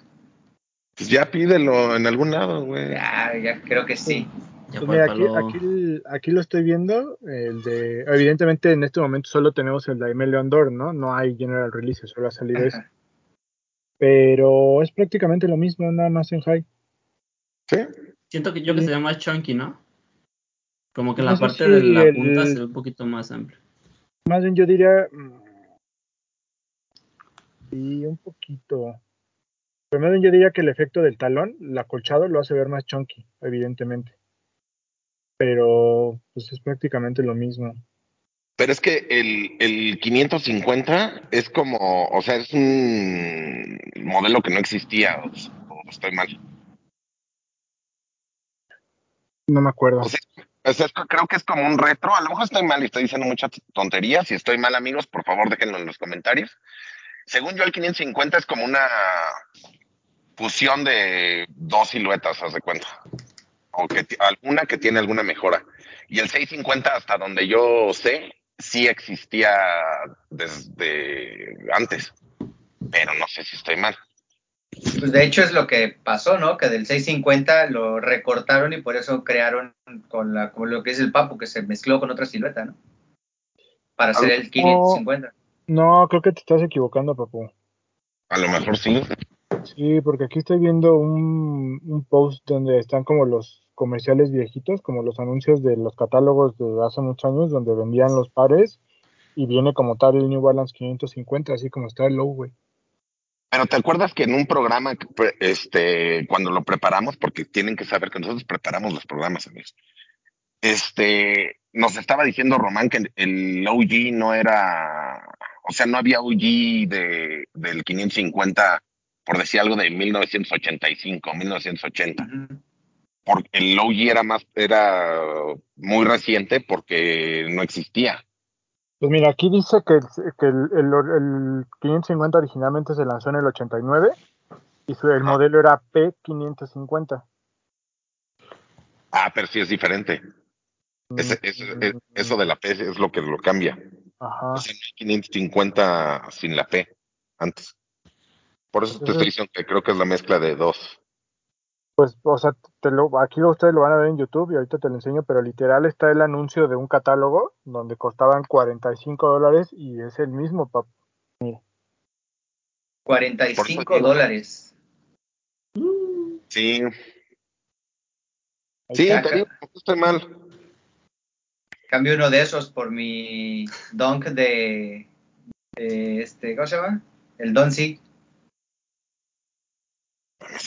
Pues ya pídelo en algún lado, güey. Ya, ya creo que sí. Pues mira, aquí, pálpalo. aquí, aquí lo estoy viendo. El de, evidentemente, en este momento solo tenemos el de Leon Dor, ¿no? No hay General Release, solo ha salido ese. Ajá. Pero es prácticamente lo mismo, nada más en high. Sí. Siento que yo que Sí. sería más chunky, ¿no? Como que No la parte si de la el- punta se ve un poquito más amplia. Más bien yo diría. mm, Sí, un poquito. Pero más bien yo diría que el efecto del talón, el acolchado, lo hace ver más chunky, evidentemente. Pero pues es prácticamente lo mismo. Pero es que el, el 550 es como, o sea, es un modelo que no existía, o, o estoy mal. No me acuerdo. O sea, o sea, es que creo que es como un retro, a lo mejor estoy mal y estoy diciendo muchas tonterías, si estoy mal amigos, por favor déjenlo en los comentarios. Según yo el 550 es como una fusión de dos siluetas, haz de cuenta. O que alguna que tiene alguna mejora. Y el 650 hasta donde yo sé, sí existía desde antes. Pero no sé si estoy mal. Pues de hecho es lo que pasó, ¿no? Que del 650 lo recortaron y por eso crearon con, la, con lo que es el papo, que se mezcló con otra silueta, ¿no? Para hacer el 550. No, creo que te estás equivocando, papu. A lo mejor sí. Sí, porque aquí estoy viendo un, un post donde están como los comerciales viejitos, como los anuncios de los catálogos de hace muchos años, donde vendían los pares y viene como tal el New Balance 550, así como está el low, güey. Pero te acuerdas que en un programa, este, cuando lo preparamos, porque tienen que saber que nosotros preparamos los programas, amigos. Este, nos estaba diciendo Román que el- el OG no era, o sea, no había OG de, del 550, por decir algo, de 1985, 1980. Ujú. Porque el OG era más, era muy reciente porque no existía. Pues mira, aquí dice que, el, que el, el- el 550 originalmente se lanzó en el 89 y su, el modelo era P550. Ah, pero sí es diferente. E- eso de la P es lo que lo cambia. Ajá. No hay 550 sin la P antes. Por eso te estoy diciendo que creo que es la mezcla de dos. Pues, o sea, te lo, aquí ustedes lo van a ver en YouTube y ahorita te lo enseño, pero literal está el anuncio de un catálogo donde costaban 45 dólares y es el mismo, papá. 45 eso digo. dólares. Sí, Ahí sí, está. te estoy mal. Cambio uno de esos por mi Dunk de, de este, ¿cómo se llama? El Don C.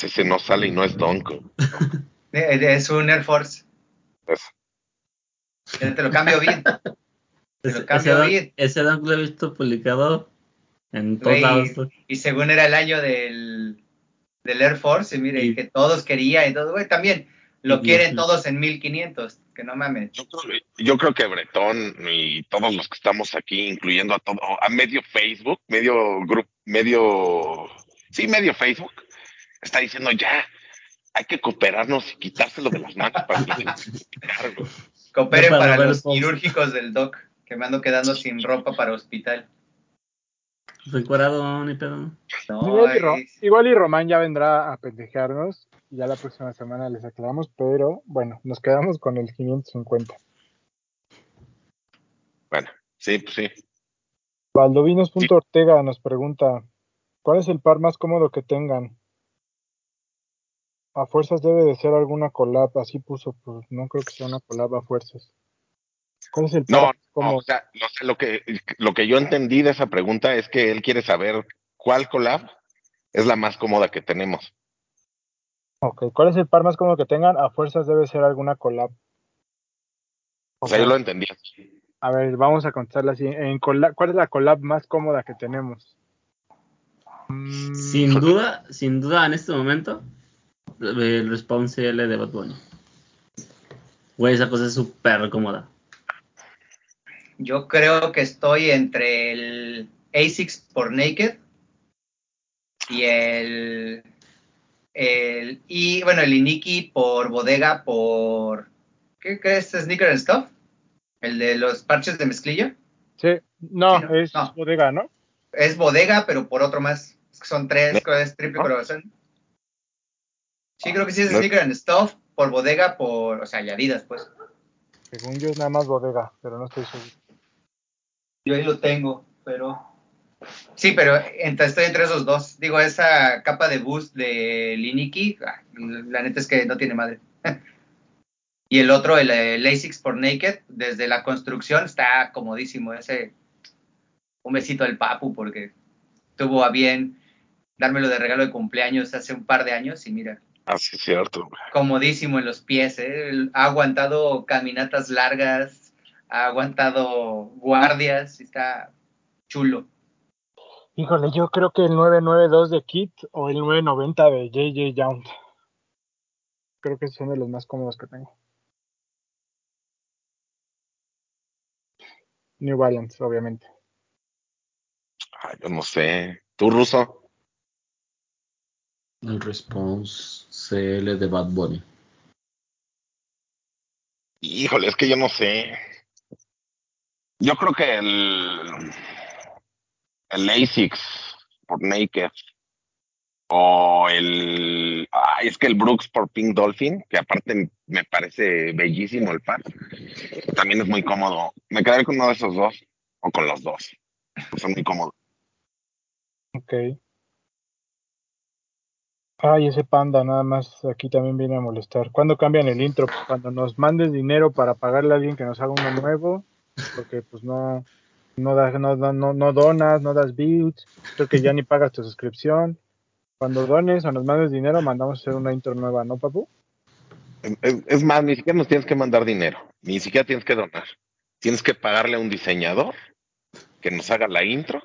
Ese no sale y no es Donko. Es un Air Force. Es- Te lo cambio bien. Te lo Ese, cambio ese, dunk- bien. ese dunk lo he visto publicado en todos lados. Y según era el año del, del Air Force, y mire, Y- que todos querían y todo, güey, también lo quieren todos en 1500, que no mames. Yo creo, yo creo que Bretón y todos los que estamos aquí, incluyendo a todo, a medio Facebook, medio grupo, medio, sí, medio Facebook, está diciendo ya, hay que cooperarnos y quitárselo de las manos para que güey. Cooperen No, para los quirúrgicos del doc, que me ando quedando sin ropa para hospital. Fue encuadrado, ni pedo. No, igual, y Ro- es- igual y Román ya vendrá a pendejearnos. y Ya la próxima semana les aclaramos, pero bueno, nos quedamos con el 550. Bueno, sí, pues sí. Valdovinos.ortega nos pregunta: ¿Cuál es el par más cómodo que tengan? A fuerzas debe de ser alguna collab, así puso, pues no creo que sea una collab a fuerzas. ¿Cuál es el par No, más no, cómodo? o sea, no sé, lo que, lo que yo entendí de esa pregunta es que él quiere saber cuál collab es la más cómoda que tenemos. Ok, ¿cuál es el par más cómodo que tengan? A fuerzas debe ser alguna collab. O sea, yo lo entendí así. A ver, vamos a contestarla así. En collab- ¿Cuál es la collab más cómoda que tenemos? Sin duda, sin duda en este momento, el response L de Bad Bunny. Güey, esa cosa es súper cómoda. yo creo que estoy entre el ASICS por Naked y el, el y bueno, el Iniki por Bodega por ¿qué crees? Sneaker and Stuff, el de los parches de mezclilla. Sí, no, Sí, no, es no. bodega, ¿no? Es Bodega, pero por otro más. Es que Son tres, es triple ¿No? corazón. Sí, creo que sí es ¿No? Sneaker and Stuff por Bodega por, o sea, y Adidas, pues. Según yo es nada más bodega, pero no estoy seguro. Yo ahí lo tengo, pero. Sí, pero entre, estoy entre esos dos. Digo, esa capa de boost de Liniki, ah, la neta es que no tiene madre. y el otro, el, el ASICS por Naked, desde la construcción está comodísimo. Ese. Un besito al Papu, porque tuvo a bien dármelo de regalo de cumpleaños hace un par de años y mira, Así es cierto. comodísimo en los pies, ¿eh? Ha aguantado caminatas largas, ha aguantado guardias, está chulo. Híjole, yo creo que el 992 de Kit o el 990 de JJ Young. Creo que son de los más cómodos que tengo. New Balance, obviamente. Ay, yo no sé. ¿Tú, Ruso? El response CL de Bad Bunny. Híjole, es que yo no sé. Yo creo que el, el ASICS por Naked o el... Ay, es que el Brooks por Pink Dolphin, que aparte me parece bellísimo el par, también es muy cómodo. Me quedaré con uno de esos dos o con los dos. Son muy cómodos. Ok. Ay, ese panda nada más aquí también viene a molestar. ¿Cuándo cambian el intro? Pues cuando nos mandes dinero para pagarle a alguien que nos haga uno nuevo, porque pues no no das no, no, no, donas, no das bits, creo que ya ni pagas tu suscripción. Cuando dones o nos mandes dinero, mandamos a hacer una intro nueva, ¿no, papu? Es, es más, ni siquiera nos tienes que mandar dinero, ni siquiera tienes que donar. Tienes que pagarle a un diseñador que nos haga la intro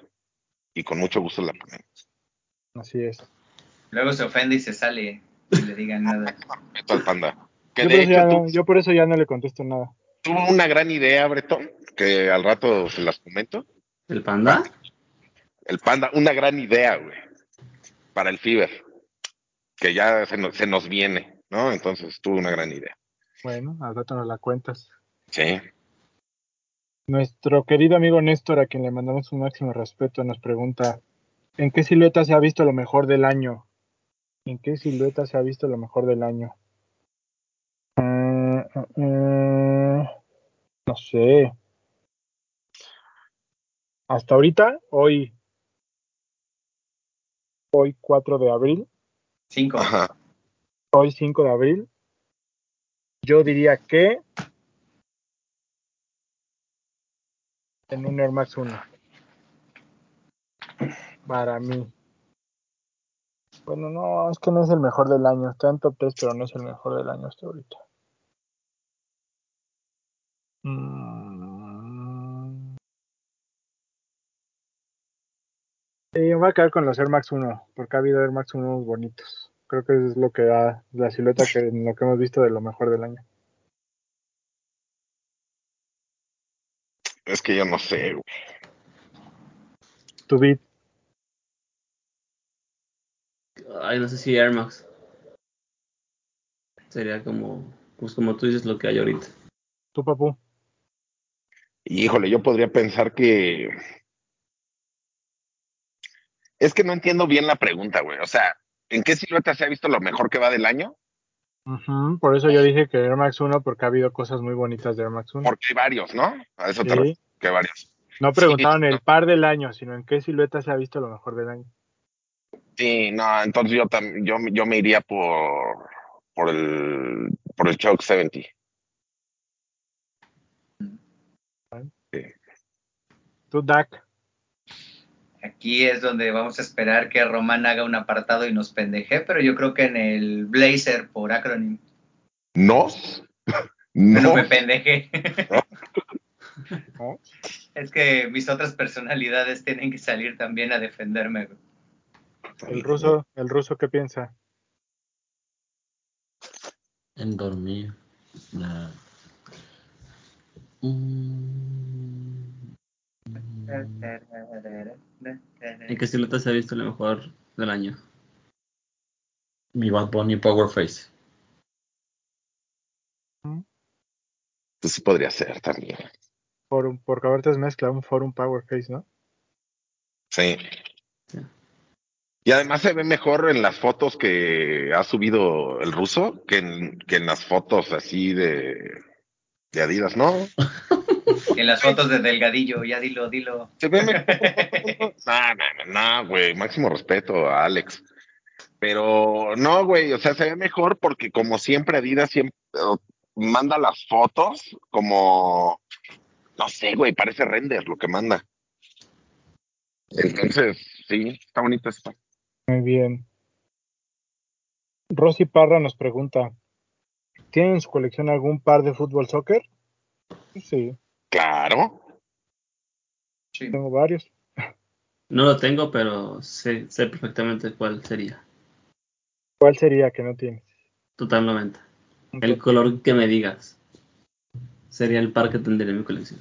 y con mucho gusto la ponemos. Así es. Luego se ofende y se sale y le digan nada. Esto al panda. Que Yo por, de eso ya hecho no- yo por eso ya no le contesto nada. tuvo una gran idea, Bretón, que al rato se las comento. ¿El panda? El panda, una gran idea, güey, para el Fiber, que ya se nos, se nos viene, ¿no? Entonces tuvo una gran idea. Bueno, al rato nos la cuentas. Sí. Nuestro querido amigo Néstor, a quien le mandamos un máximo respeto, nos pregunta, ¿en qué silueta se ha visto lo mejor del año? ¿En qué silueta se ha visto lo mejor del año? Mm, mm, no sé. Hasta ahorita, hoy, hoy 4 de abril, Cinco. Ajá. hoy 5 de abril, yo diría que en un Air Max 1. Para mí. Bueno, no, es que no es el mejor del año. Está en top 3, pero no es el mejor del año hasta ahorita. Mm. Me voy a quedar con los Air Max 1, porque ha habido Air Max 1 bonitos. Creo que es lo que da la silueta que lo que hemos visto de lo mejor del año. Es que yo no sé, güey. Tu beat, Ay, no sé si Air Max. Sería como, pues como tú dices, lo que hay ahorita. ¿Tú, papu? Híjole, yo podría pensar que. Es que no entiendo bien la pregunta, güey. O sea, ¿en qué silueta se ha visto lo mejor que va del año? Por eso yo dije que Air Max 1, porque ha habido cosas muy bonitas de Air Max 1. Porque hay varios, ¿no? A eso te Sí. refieres, que varios. No preguntaron Sí, el no. par del año, sino en qué silueta se ha visto lo mejor del año. Sí, no, entonces yo también, yo, yo me iría por, por el, por el Choke 70. Tú, Dak. Aquí es donde vamos a esperar que Román haga un apartado y nos pendeje, pero yo creo que en el Blazer por acronym. ¿No? No, No. me pendeje. ¿no? es que mis otras personalidades tienen que salir también a defenderme. güey. El ruso, el ruso, ¿qué piensa? En dormir. Nah. Mm. ¿En qué silueta se ha visto lo mejor del año? Mi Bad Bunny Power Face. Pues sí podría ser también. Por, por ahorita es mezcla, un Forum Power Face, ¿no? Sí. Y además se ve mejor en las fotos que ha subido el ruso que en, que en las fotos así de, de Adidas, ¿no? En las fotos de Delgadillo, ya dilo, dilo. Se ve mejor. No, no, no, no, güey. Máximo respeto a Alex. Pero no, güey. O sea, se ve mejor porque como siempre Adidas siempre eh, manda las fotos como, no sé, güey, parece render lo que manda. Entonces, sí, está bonito esto. Muy bien. Rosy Parra nos pregunta, ¿tiene en su colección algún par de fútbol soccer? Sí, Claro. Sí. tengo varios. No lo tengo, pero sé, sé perfectamente cuál sería. ¿Cuál sería que no tienes? Totalmente. El color que me digas. Sería el par que tendría en mi colección.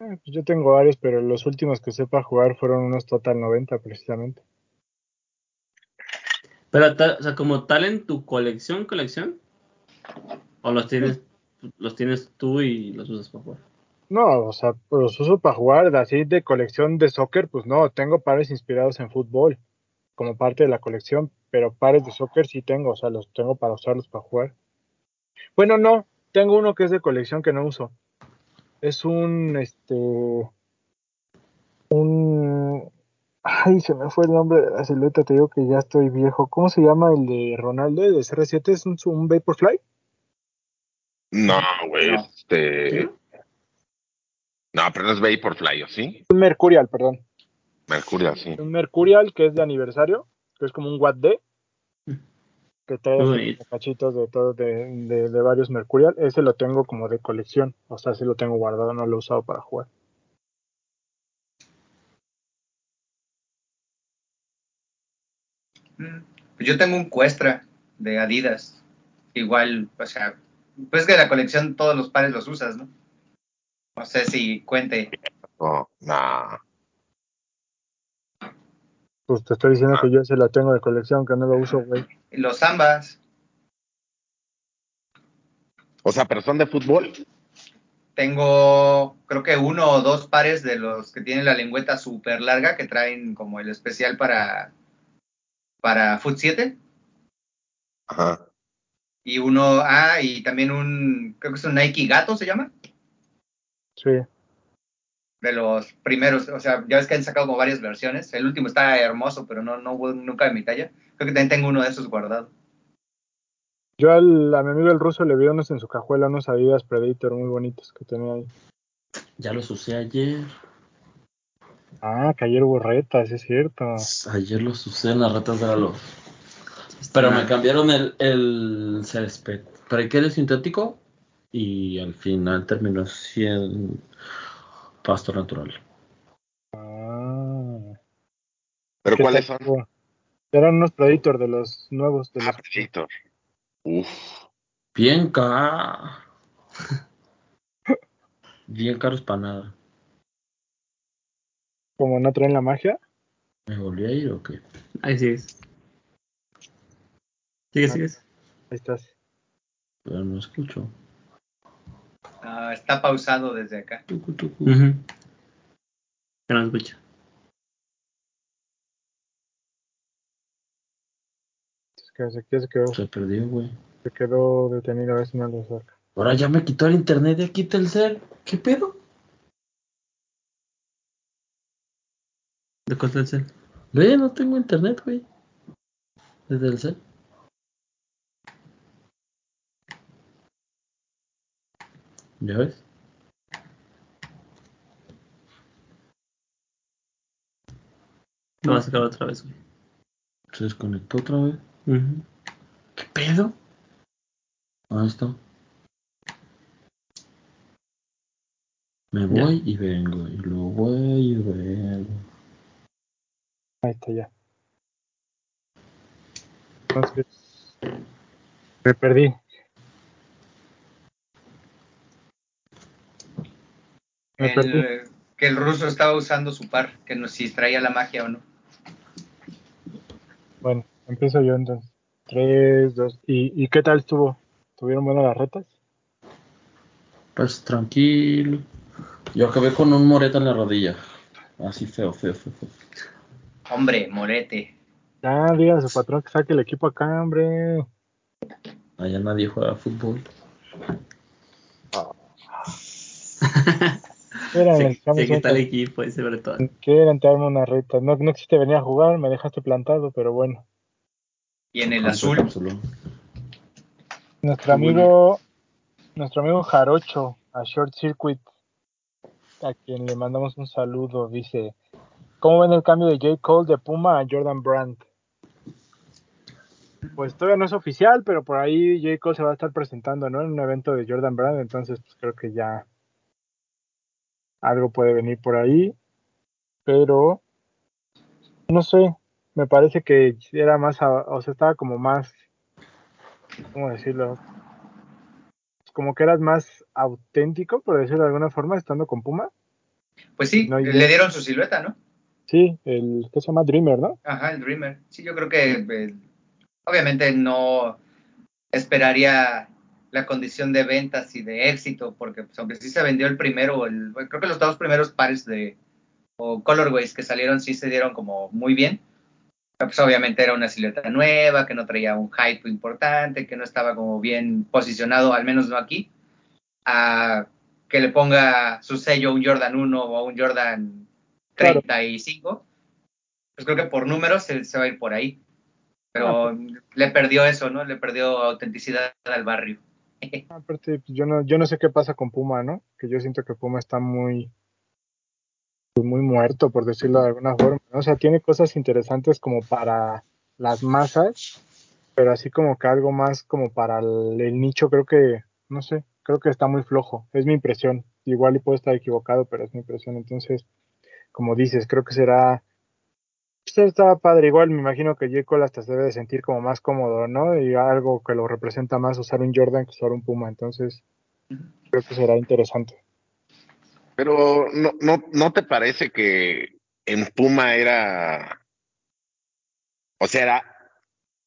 Eh, pues yo tengo varios, pero los últimos que sepa jugar fueron unos Total 90 precisamente. Pero, o sea, como tal en tu colección, colección, o los tienes, los tienes tú y los usas para jugar. No, o sea, pues los uso para jugar así de colección de soccer, pues no, tengo pares inspirados en fútbol como parte de la colección, pero pares de soccer sí tengo, o sea, los tengo para usarlos para jugar. Bueno, no, tengo uno que es de colección que no uso. Es un, este, un, ay, se me fue el nombre de la silueta, te digo que ya estoy viejo. ¿Cómo se llama el de Ronaldo, el de CR7? ¿Es un, un Vaporfly? No, güey, No. este. ¿Sí? No, pero no es Vaporfly, ¿o sí? Un Mercurial, perdón. Mercurio, sí. Un Mercurial que es de aniversario, que es como un Watt D, que trae cachitos de todo, de, de, de varios Mercurial. Ese lo tengo como de colección, o sea, sí lo tengo guardado, no lo he usado para jugar. Pues yo tengo un Cuestra de Adidas. Igual, o sea, pues que la colección todos los pares los usas, ¿no? No sé si cuente. No, no. Pues te estoy diciendo que yo ese lo tengo de colección, que no lo uso, güey. Los Zambas, O sea, pero son de fútbol. tengo creo que uno o dos pares de los que tienen la lengüeta súper larga que traen como el especial para, para Foot 7. Ajá. Y uno, ah, y también un, creo que es un Nike Gato se llama, Sí. de los primeros, o sea, ya ves que han sacado como varias versiones. El último está hermoso, pero no, no hubo nunca de mi talla. Creo que también tengo uno de esos guardado. Yo al, a mi amigo el ruso le vi unos en su cajuela, unos Adidas Predator muy bonitos que tenía ahí. Ya los usé ayer. Ah, que ayer hubo retas, es cierto. Ayer los usé en las ratas de la loz. Pero me cambiaron el, el césped. ¿Para qué era sintético? Y al final terminó siendo pasto natural. Ah. ¿Pero ¿Qué cuáles son? Eran unos Predator de los nuevos, de Ah, los Predator. Uf. Bien caro. Bien caros para nada. Como no traen la magia. ¿Me volví a ir o qué? Ahí sí es. Sigue, sigues. Ahí estás. Pero no escucho. Ah, está pausado desde acá. Tucu, tucu. Ujú. Ya no escucho. Es que se, que se quedó, Se perdió, güey. se quedó detenido, a ver si no lo saca. Ahora ya me quitó el internet de aquí Telcel. ¿Qué pedo? ¿De cuál es el? Ve, no tengo internet, güey. Desde el cel. ¿Ya ves? Lo vas a sacar otra vez, güey. Se desconectó otra vez. ¿Qué pedo? Ahí está. Me Ya. voy y vengo. Y luego voy y vengo. Ahí está ya. Entonces, me perdí. Me perdí. El, que el ruso estaba usando su par, que no si traía la magia o no. Bueno, empiezo yo entonces. Tres, dos. ¿Y, y qué tal estuvo? ¿Tuvieron buenas las retas? Pues tranquilo. Yo acabé con un moreta en la rodilla. Así feo, feo, feo, feo. Hombre, morete. Ya, diga a su patrón que saque el equipo acá, hombre. Allá nadie juega fútbol. Era Sí, el que está equipo ese Bretón. Darme una reta. No, no quisiste venir a jugar, me dejaste plantado, pero bueno. Y en el azul. Nuestro amigo, nuestro amigo Jarocho, a Short Circuit, a quien le mandamos un saludo, dice, ¿cómo ven el cambio de J. Cole de Puma a Jordan Brandt? Pues todavía no es oficial, pero por ahí J. Cole se va a estar presentando, ¿no? En un evento de Jordan Brand, entonces pues creo que ya algo puede venir por ahí, pero no sé, me parece que era más, a- o sea, estaba como más, ¿cómo decirlo? Como que eras más auténtico, por decirlo de alguna forma, estando con Puma. pues sí, No, le dieron su silueta, ¿no? Sí, el que se llama Dreamer, ¿no? Ajá, el Dreamer. Sí, yo creo que eh, obviamente no esperaría la condición de ventas y de éxito, porque pues, aunque sí se vendió el primero, el, creo que los dos primeros pares de colorways que salieron sí se dieron como muy bien. Pues obviamente era una silueta nueva, que no traía un hype importante, que no estaba como bien posicionado, al menos no aquí, a que le ponga su sello un Jordan 1 o un Jordan Claro. 35, pues creo que por números se, se va a ir por ahí. Pero le perdió eso, ¿no? Le perdió autenticidad al barrio. Aparte, pues, yo no, yo no sé qué pasa con Puma, ¿no? Que yo siento que Puma está muy, pues, muy muerto, por decirlo de alguna forma. ¿no? O sea, tiene cosas interesantes como para las masas, pero así como que algo más como para el, el nicho, creo que, no sé, creo que está muy flojo. Es mi impresión. Igual y puedo estar equivocado, pero es mi impresión. Entonces, como dices, creo que será. Está padre, igual me imagino que J. Cole hasta se debe de sentir como más cómodo, ¿no? Y algo que lo representa más usar un Jordan que usar un Puma, entonces creo que será interesante. Pero no, no, ¿no te parece que en Puma era, o sea, era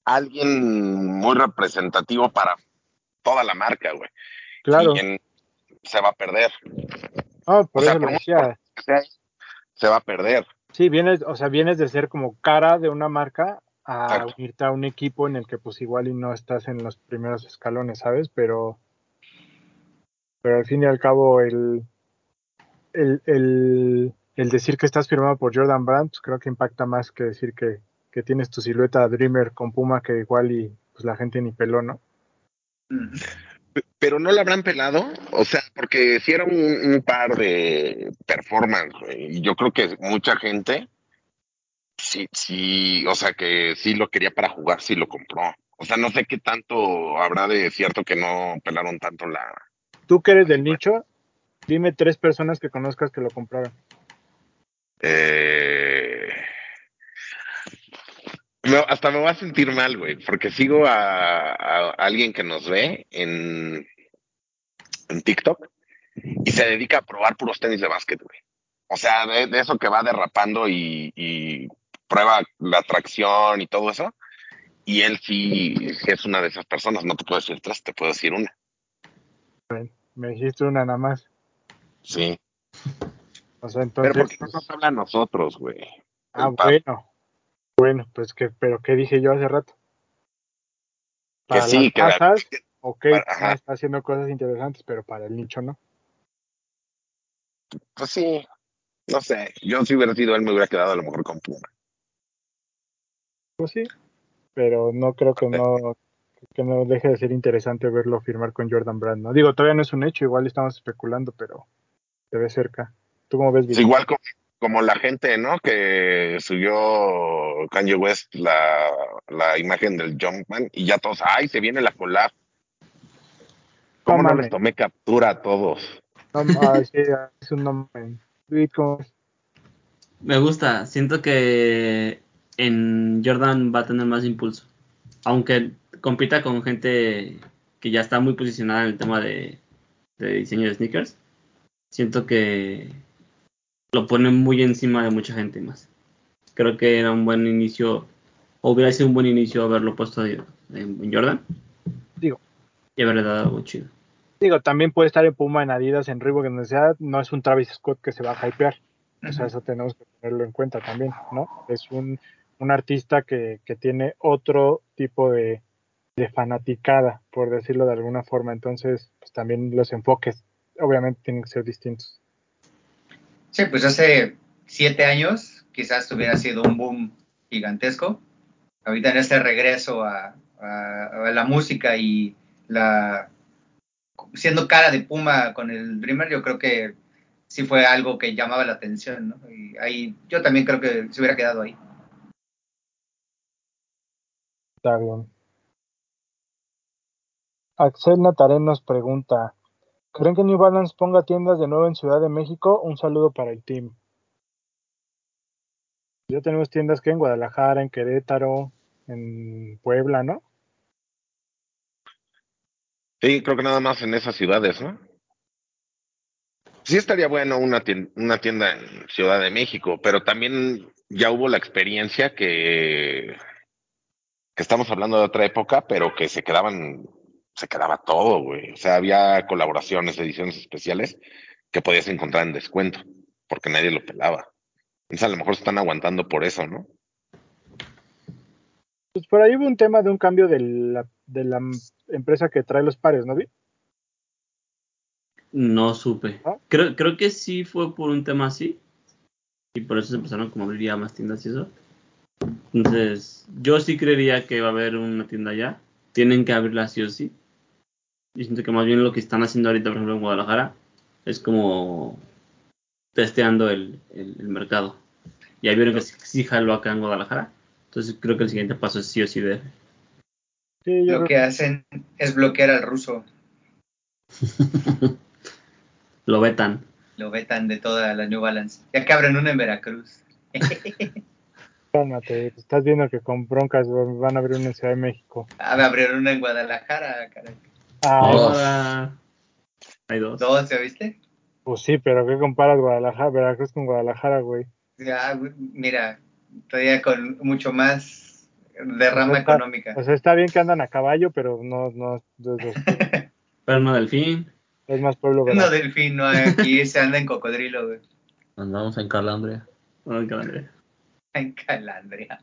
alguien muy representativo para toda la marca, güey? Claro, Y en- se va a perder. ah, por o eso lo decía. sea, se va a perder. Sí, vienes, o sea, vienes de ser como cara de una marca a Exacto. unirte a un equipo en el que pues igual y no estás en los primeros escalones, ¿sabes? Pero, pero al fin y al cabo el, el, el, el decir que estás firmado por Jordan Brand, pues creo que impacta más que decir que, que tienes tu silueta Dreamer con Puma que igual y pues la gente ni peló, ¿no? Pero no lo habrán pelado, o sea, porque si era un, un par de performance, y yo creo que mucha gente, sí, sí, o sea, que sí lo quería para jugar, sí lo compró. O sea, no sé qué tanto habrá de cierto que no pelaron tanto la... Tú que eres del nicho, dime tres personas que conozcas que lo compraron. Eh... No, hasta me voy a sentir mal, güey, porque sigo a, a alguien que nos ve en, en TikTok y se dedica a probar puros tenis de básquet, güey. O sea, de, de eso que va derrapando y, y prueba la tracción y todo eso. y él sí es una de esas personas, no te puedo decir tres, te puedo decir una. Me dijiste una nada más. Sí. O sea, entonces. Pero ¿por qué no nos habla a nosotros, güey? Ah, bueno. Bueno, pues que, pero ¿qué dije yo hace rato? Que Para sí, las que la- masas, ok, para- ajá. está haciendo cosas interesantes, pero para el nicho no. Pues sí, no sé. Yo si hubiera sido él, me hubiera quedado a lo mejor con Puma. Pues sí, pero no creo que no que no deje de ser interesante verlo firmar con Jordan Brand, ¿no? Digo, todavía no es un hecho, igual estamos especulando, pero se ve cerca. ¿Tú cómo ves, Es Vic? igual como, como la gente, ¿no? Que subió Kanye West la, la imagen del Jumpman y ya todos, ay, se viene la collab. ¿Cómo no, les tomé captura a todos? No, ay, sí, es un. Me gusta, siento que en Jordan va a tener más impulso. Aunque compita con gente que ya está muy posicionada en el tema de, de diseño de sneakers, siento que lo pone muy encima de mucha gente más. Creo que era un buen inicio, o hubiera sido un buen inicio haberlo puesto en, en Jordan Digo, y haberle dado algo chido. digo, también puede estar en Puma, en Adidas, en Reebok, en donde sea, no es un Travis Scott que se va a hypear. O sea, eso tenemos que tenerlo en cuenta también, ¿no? Es un, un artista que, que tiene otro tipo de, de fanaticada, por decirlo de alguna forma. Entonces, pues también los enfoques, obviamente, tienen que ser distintos. Sí, pues hace siete años quizás hubiera sido un boom gigantesco. Ahorita en este regreso a, la música y la siendo cara de Puma con el Dreamer, yo creo que sí fue algo que llamaba la atención, ¿no? Y ahí yo también creo que se hubiera quedado ahí. Está bien. Axel Natarén nos pregunta, ¿creen que New Balance ponga tiendas de nuevo en Ciudad de México? Un saludo para el team. Ya tenemos tiendas que en Guadalajara, en Querétaro, en Puebla, ¿no? Sí, creo que nada más en esas ciudades, ¿no? Sí estaría bueno una tienda, en Ciudad de México, pero también ya hubo la experiencia que, que estamos hablando de otra época, pero que se quedaban, se quedaba todo, güey. O sea, había colaboraciones, ediciones especiales que podías encontrar en descuento, porque nadie lo pelaba. Entonces a lo mejor se están aguantando por eso, ¿no? Pues por ahí hubo un tema de un cambio de la, de la empresa que trae los pares, ¿no vi? No supe. ¿Ah? Creo, creo que sí fue por un tema así. Y por eso se empezaron como a abrir ya más tiendas y eso. Entonces, yo sí creería que va a haber una tienda allá. Tienen que abrirla sí o sí. Yo siento que más bien lo que están haciendo ahorita, por ejemplo, en Guadalajara, es como testeando el, el- el mercado. Ya vieron que sí, sí jaló acá en Guadalajara. Entonces creo que el siguiente paso es sí o sí de Sí, Lo que hacen es bloquear al ruso, Lo vetan. lo vetan de toda la New Balance. Ya que abren una en Veracruz. cálmate, estás viendo que con broncas van a abrir una en Ciudad de México. Ah, me abrieron una en Guadalajara, caray. Ahora hay dos. Dos, ¿ya viste? pues sí, pero ¿qué comparas Guadalajara, Veracruz con Guadalajara, güey? Ya, mira, todavía con mucho más derrama O sea, está- económica. O sea, está bien que andan a caballo, pero no, no, no- no- Pero no delfín. es más pueblo No, delfín, no, aquí se anda en cocodrilo, güey. Andamos en Calandria. No. En Calandria.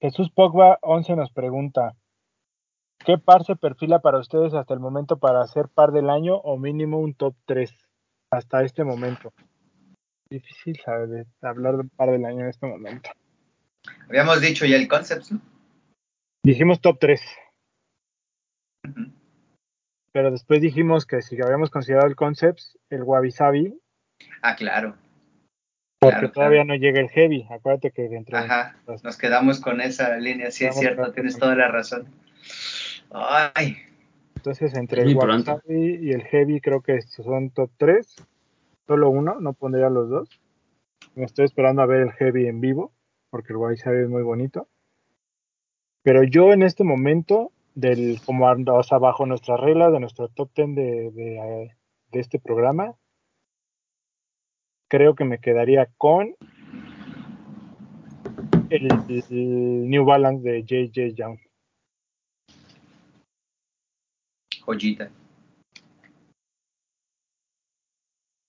Jesús Pogba 11 nos pregunta, ¿qué par se perfila para ustedes hasta el momento para ser par del año o mínimo un top 3 hasta este momento? Difícil saber hablar de par del año en este momento. Habíamos dicho ya el concept, ¿no? Dijimos top 3, Ujú. pero después dijimos que si habíamos considerado el concepts, el Wabi Sabi, Ah, claro. porque Claro, todavía claro. no llega el heavy. Acuérdate que dentro de Ajá, nos quedamos con esa línea, sí es cierto, tienes toda la razón. Ay, Entonces, entre el. Wasabi y el Heavy, creo que estos son top 3. Solo uno, no pondría los dos. Me estoy esperando a ver el Heavy en vivo, porque el Wasabi es muy bonito. Pero yo en este momento, del como o sea, bajo nuestras reglas de nuestro top 10 de, de, de este programa, creo que me quedaría con el, el New Balance de JJ Young. Joyita.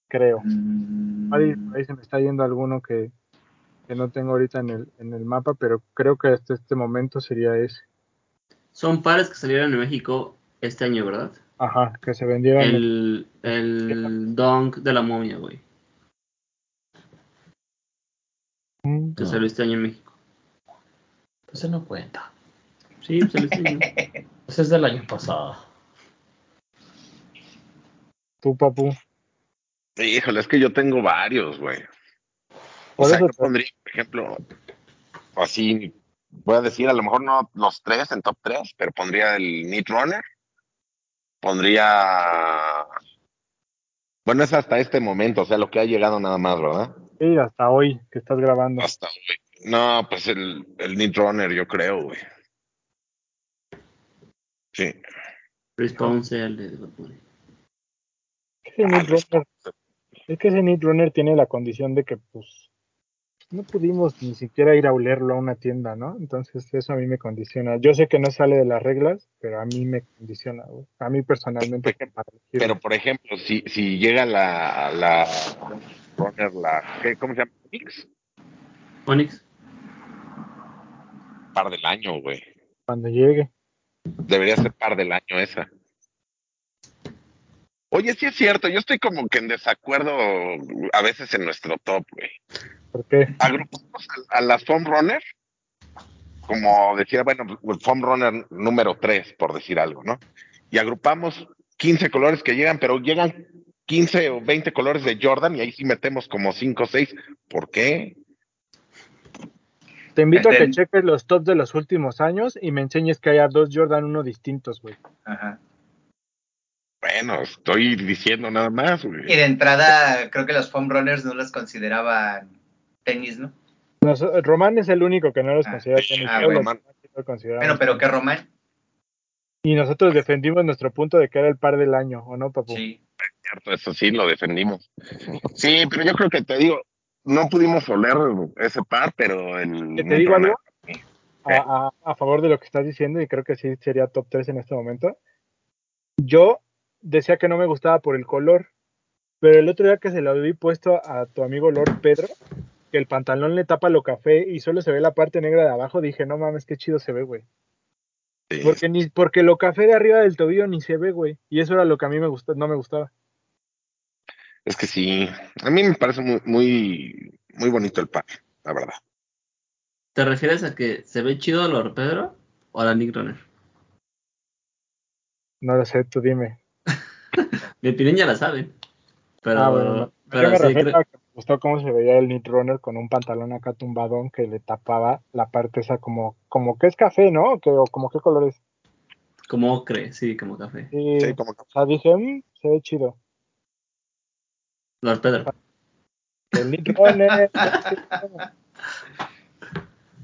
Creo. Mm, Ahí, ahí se me está yendo alguno que, que no tengo ahorita en el, en el mapa, pero creo que hasta este momento sería ese. Son pares que salieron en México este año, ¿verdad? Ajá, que se vendieron. en- El, el Dunk de la momia, güey. Mm, Que salió este año en México. Ese no cuenta. Sí, pues salió este año. Ese es del año pasado. Tú, papu. Híjole, es que yo tengo varios, güey. O Por sea, eso yo te- pondría, por ejemplo, así, voy a decir, a lo mejor no los tres en top tres, pero pondría el Meat Runner. Pondría. Bueno, es hasta este momento, o sea, lo que ha llegado nada más, ¿verdad? Sí, hasta hoy que estás grabando. Hasta hoy. No, pues el, el Meat Runner, yo creo, güey. Sí. Sea el de. Ese Ah, pues, Runner- es que ese Need Runner tiene la condición de que, pues, no pudimos ni siquiera ir a olerlo a una tienda, ¿no? Entonces, eso a mí me condiciona. Yo sé que no sale de las reglas, pero a mí me condiciona, güey. A mí personalmente. Pero, por ejemplo, si, si llega la, la Runner, la, ¿qué, ¿cómo se llama? Mix, Onyx. par del año, güey. cuando llegue. Debería ser par del año esa. Oye, sí es cierto, yo estoy como que en desacuerdo a veces en nuestro top, güey. ¿Por qué? Agrupamos a, a las foam runner, como decía, bueno, el foam runner número 3, por decir algo, ¿no? Y agrupamos 15 colores que llegan, pero llegan 15 o 20 colores de Jordan y ahí sí metemos como 5 o 6. ¿Por qué? Te invito a que cheques los tops de los últimos años y me enseñes que haya dos Jordan 1 distintos, güey. Ajá. Bueno, estoy diciendo nada más, güey. Y de entrada, creo que los foam runners no los consideraban tenis, ¿no? Nos- Román es el único que no los Ah, considera sí, tenis. ah, los consideramos Bueno, pero que Román. Y nosotros defendimos nuestro punto de que era el par del año, ¿o no, papu? Sí. cierto, eso sí lo defendimos. Sí, pero yo creo que te digo, no pudimos oler ese par, pero el. ¿Que te digo algo? Sí. A, a- a favor de lo que estás diciendo, y creo que sí sería top 3 en este momento. Yo decía que no me gustaba por el color, pero el otro día que se lo vi puesto a tu amigo Lord Pedro, que el pantalón le tapa lo café y solo se ve la parte negra de abajo, dije, no mames, qué chido se ve, güey. Sí. Porque ni porque lo café de arriba del tobillo ni se ve, güey. Y eso era lo que a mí me gusta, no me gustaba. Es que sí, a mí me parece muy, muy, muy bonito el par, la verdad. ¿Te refieres a que se ve chido a Lord Pedro o a la Nick Runner? No lo sé, tú dime. Mi opinión ya la saben. Pero, Ah, bueno, pero me sí creo- que me gustó cómo se veía el Knit Runner con un pantalón acá tumbadón que le tapaba la parte esa como, como que es café, ¿no? Que, o como qué color es. como ocre, sí, como café. Sí, Sí, como que- O sea, dije, "Mm, se ve chido. Lord Pedro. El Knit Runner.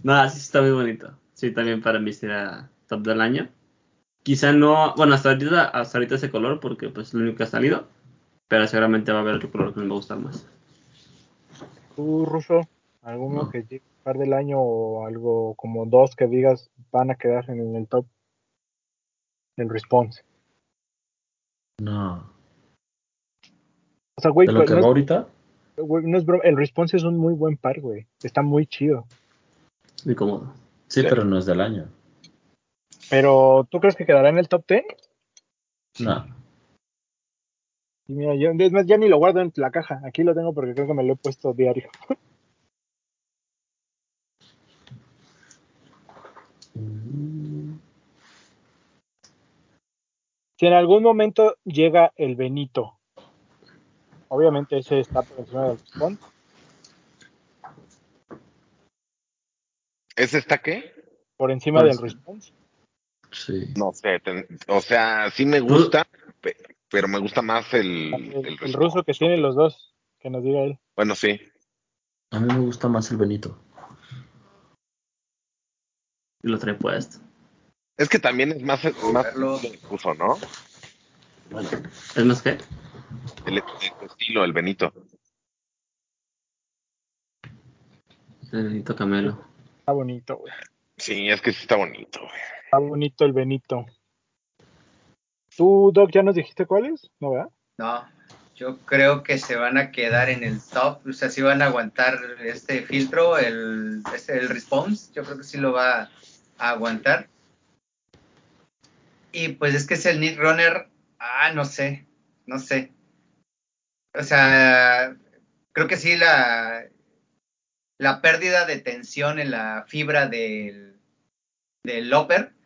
No, sí está muy bonito. Sí, también para mí será top del año. Quizá no, bueno, hasta ahorita, hasta ahorita ese color porque pues es lo único que ha salido. Pero seguramente va a haber otro color que me va a gustar más. Tú, Ruso, alguno No. que llegue a par del año o algo como dos que digas van a quedar en el top del response. No. O sea, güey, ¿De lo pues, que no, va es- ahorita? güey, no es broma, el response es un muy buen par, güey. Está muy chido. Muy cómodo. Sí, Sí. pero no es del año. Pero, ¿tú crees que quedará en el top 10? No. Y mira, yo es más, ya ni lo guardo en la caja. Aquí lo tengo porque creo que me lo he puesto diario. Si en algún momento llega el Benito, obviamente ese está por encima del response. ¿Ese está qué? Por encima Por del response. Sí. No sé, ten- o sea, sí me gusta, pe- pero me gusta más el, El, el, ruso que tiene los dos, que nos diga él. Bueno, sí. A mí me gusta más el Benito. Y lo trae puesto. Es que también es más, más uso, ¿no? ¿Es más que? El, el estilo, el Benito. El Benito Camelo. Está bonito, güey. Sí, es que sí está bonito, güey. Está bonito el Benito. ¿Tú, Doc, ya nos dijiste cuáles? ¿No, verdad? No, yo creo que se van a quedar en el top, o sea, sí van a aguantar este filtro, el, este, el response, yo creo que sí lo va a aguantar. Y pues es que es el Need Runner, ah, no sé, no sé. O sea, creo que sí la, la pérdida de tensión en la fibra del, del upper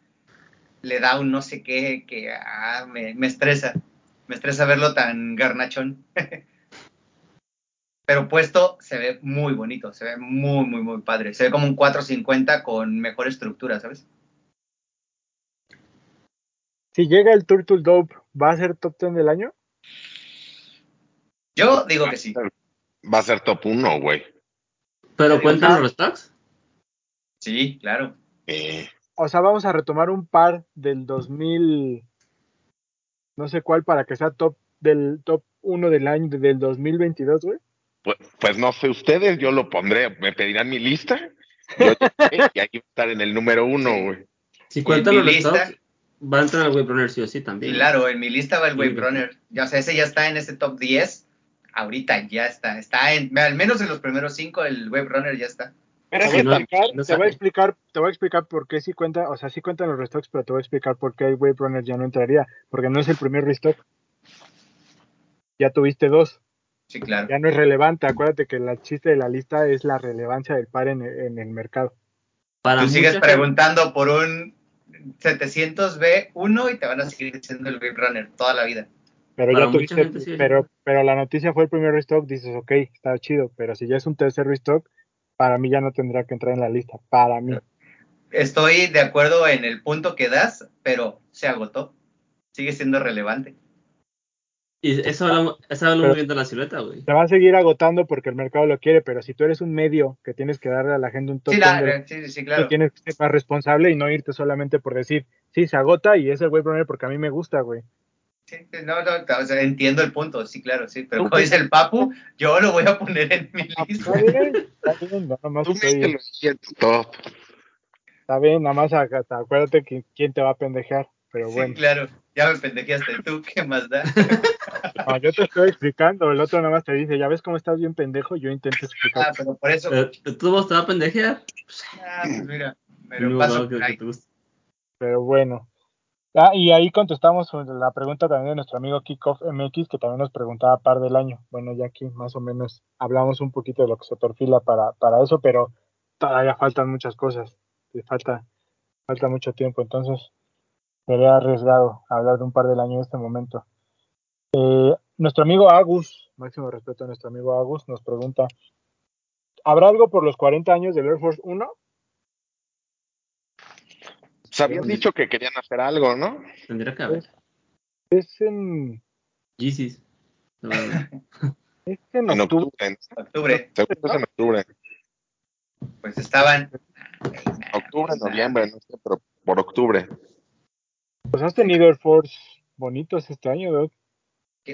le da un no sé qué que ah, me, me estresa. Me estresa verlo tan garnachón. Pero puesto se ve muy bonito, se ve muy, muy, muy padre. Se ve como un 450 con mejor estructura, ¿sabes? Si llega el Turtle Dope, ¿va a ser top 10 del año? Yo digo que sí. Va a ser top 1, güey. ¿Pero cuentan los stocks? Sí, claro. Eh, O sea, vamos a retomar un par del 2000, no sé cuál, para que sea top del top 1 del año del 2022, güey. pues, pues no sé ustedes, yo lo pondré, me pedirán mi lista. Yo, y aquí va a estar en el número uno, güey. Si en cuentan los lista- va a entrar el Wave Runner sí o sí también. Claro, en mi lista va el Wave. Runner. Ya, o sea, ese ya está en ese top 10. Ahorita ya está. Está en, al menos en los primeros 5 el Wave Runner ya está. Pero Te es voy, que a no- explicar, no te voy a explicar, te voy a explicar por qué sí cuenta, o sea, sí cuentan los restocks, pero te voy a explicar por qué el Wave Runner ya no entraría, porque no es el primer restock. Ya tuviste dos, Sí, claro. ya no es relevante. Acuérdate que el chiste de la lista es la relevancia del par en, en el mercado. Para Tú sigues preguntando por un 700B1 y te van a seguir diciendo el Wave Runner toda la vida. Pero Para ya tuviste, gente sí es pero, pero la noticia fue el primer restock, dices, ok, está chido, pero si ya es un tercer restock, para mí ya no tendría que entrar en la lista, para mí. Estoy de acuerdo en el punto que das, pero se agotó. Sigue siendo relevante. Y eso habla, eso habla Pero- muy bien de la silueta, güey. Se va a seguir agotando porque el mercado lo quiere, pero si tú eres un medio que tienes que darle a la gente un top Sí, 10 la- de- sí, sí, claro. tú tienes que ser más responsable y no irte solamente por decir, sí, se agota y es el Wave Runner porque a mí me gusta, güey. Sí, no, no, o sea, entiendo el punto, sí, claro, sí. Pero como dice el Papu, yo lo voy a poner en mi lista. Está bien, está bien, nada más tú estoy- mételo ahí en tu top. está bien, nada más acá- acuérdate que quién te va a pendejear, pero Sí, bueno. claro. Ya me pendejeaste tú, ¿qué más da? No, yo te estoy explicando, el otro nada más te dice, ya ves cómo estás bien pendejo, yo intento explicar. Ah, pero por eso. ¿de ¿Tú vos te va a pendejear? Ah, pues mira, me lo paso por ahí. Pero bueno. Ah, y ahí contestamos la pregunta también de nuestro amigo Kickoff MX, que también nos preguntaba par del año. Bueno, ya aquí más o menos hablamos un poquito de lo que se perfila para, para eso, pero todavía faltan muchas cosas. Y falta, falta mucho tiempo, entonces sería arriesgado hablar de un par del año en este momento. Eh, nuestro amigo Agus, máximo respeto a nuestro amigo Agus, nos pregunta, ¿habrá algo por los 40 años del Air Force 1? Pues habían dicho que querían hacer algo, ¿no? Tendría que haber. Es en. Seguramente. es en En octubre. octubre. en- Octubre, Seguro es en octubre. pues estaban. Octubre, noviembre, no sé, pero por octubre. Pues has tenido Air Force bonitos este año, Doc.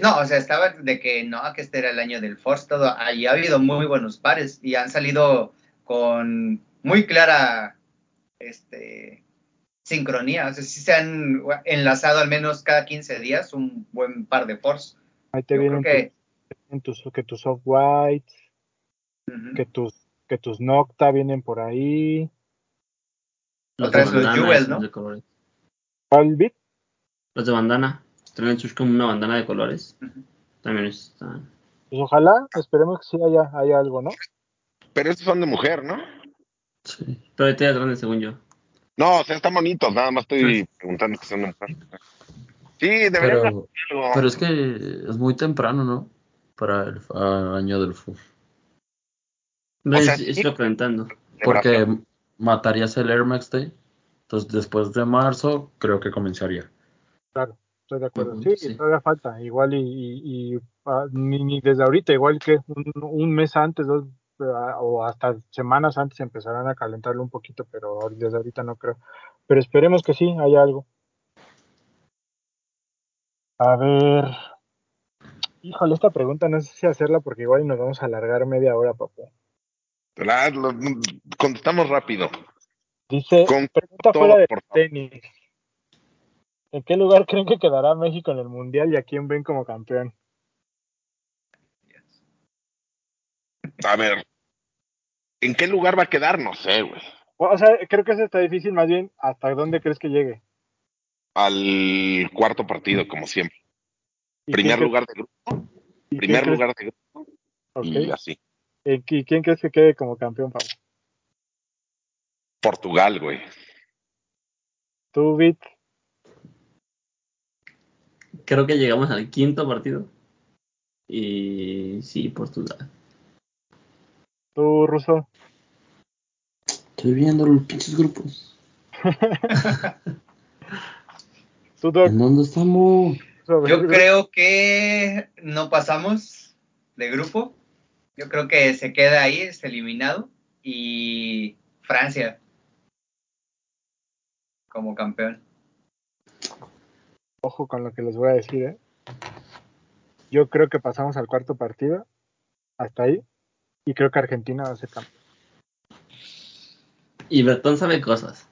No, o sea, estaba de que no, que este era el año del Force, todo. Ahí ha habido muy buenos pares y han salido con muy clara este, sincronía. O sea, sí se han enlazado al menos cada 15 días un buen par de Force. Ahí te Yo vienen que. tus, tus- que tus soft whites, que tus, que tus Nocta vienen por ahí. Los Otra de vez los bandana, Jewel, ¿no? de colores. ¿Cuál bit? Los de bandana. Traen sus como una bandana de colores. También están. Pues ojalá, esperemos que sí haya, haya algo, ¿no? Pero estos son de mujer, ¿no? Sí. Pero ahorita ya grande, según yo. No, o sea, están bonitos, nada más estoy preguntando que son mujer. Sí, deberían hacer Pero, algo. pero es que es muy temprano, ¿no? Para el a- año del FUF. Ven, sea, es- sí. es preguntando. Porque matarías el Air Max Day. Entonces, después de marzo, creo que comenzaría. Claro, estoy de acuerdo. Ujú, sí, sí. todavía falta. Igual y, y- y, ah, ni, ni desde ahorita, igual que un, un mes antes, dos, o hasta semanas antes empezarán a calentarlo un poquito, pero desde ahorita no creo. Pero esperemos que sí, haya algo. A ver. Híjole, esta pregunta no sé si hacerla porque igual nos vamos a alargar media hora, papá. La- lo- contestamos rápido. Dice, Con pregunta todo, fuera de por tenis. ¿En qué lugar creen que quedará México en el Mundial y a quién ven como campeón? A ver, ¿en qué lugar va a quedar? No sé, güey. O sea, creo que eso está difícil, más bien, ¿hasta dónde crees que llegue? Al cuarto partido, como siempre. ¿Y Primer lugar de grupo, primer lugar de grupo ok. y así. ¿Y quién crees que quede como campeón, Pablo? Portugal, güey. ¿Tú, Bit? Creo que llegamos al quinto partido. Y sí, Portugal. ¿Tú, Ruso? Estoy viendo los pinches grupos. ¿Tú, Doc? ¿En dónde estamos? Yo creo que no pasamos de grupo. Yo creo que se queda ahí, es eliminado. Y Francia como campeón. Ojo con lo que les voy a decir, ¿eh? Yo creo que pasamos al cuarto partido, hasta ahí, y creo que Argentina va a ser campeón. Y Bertón sabe cosas.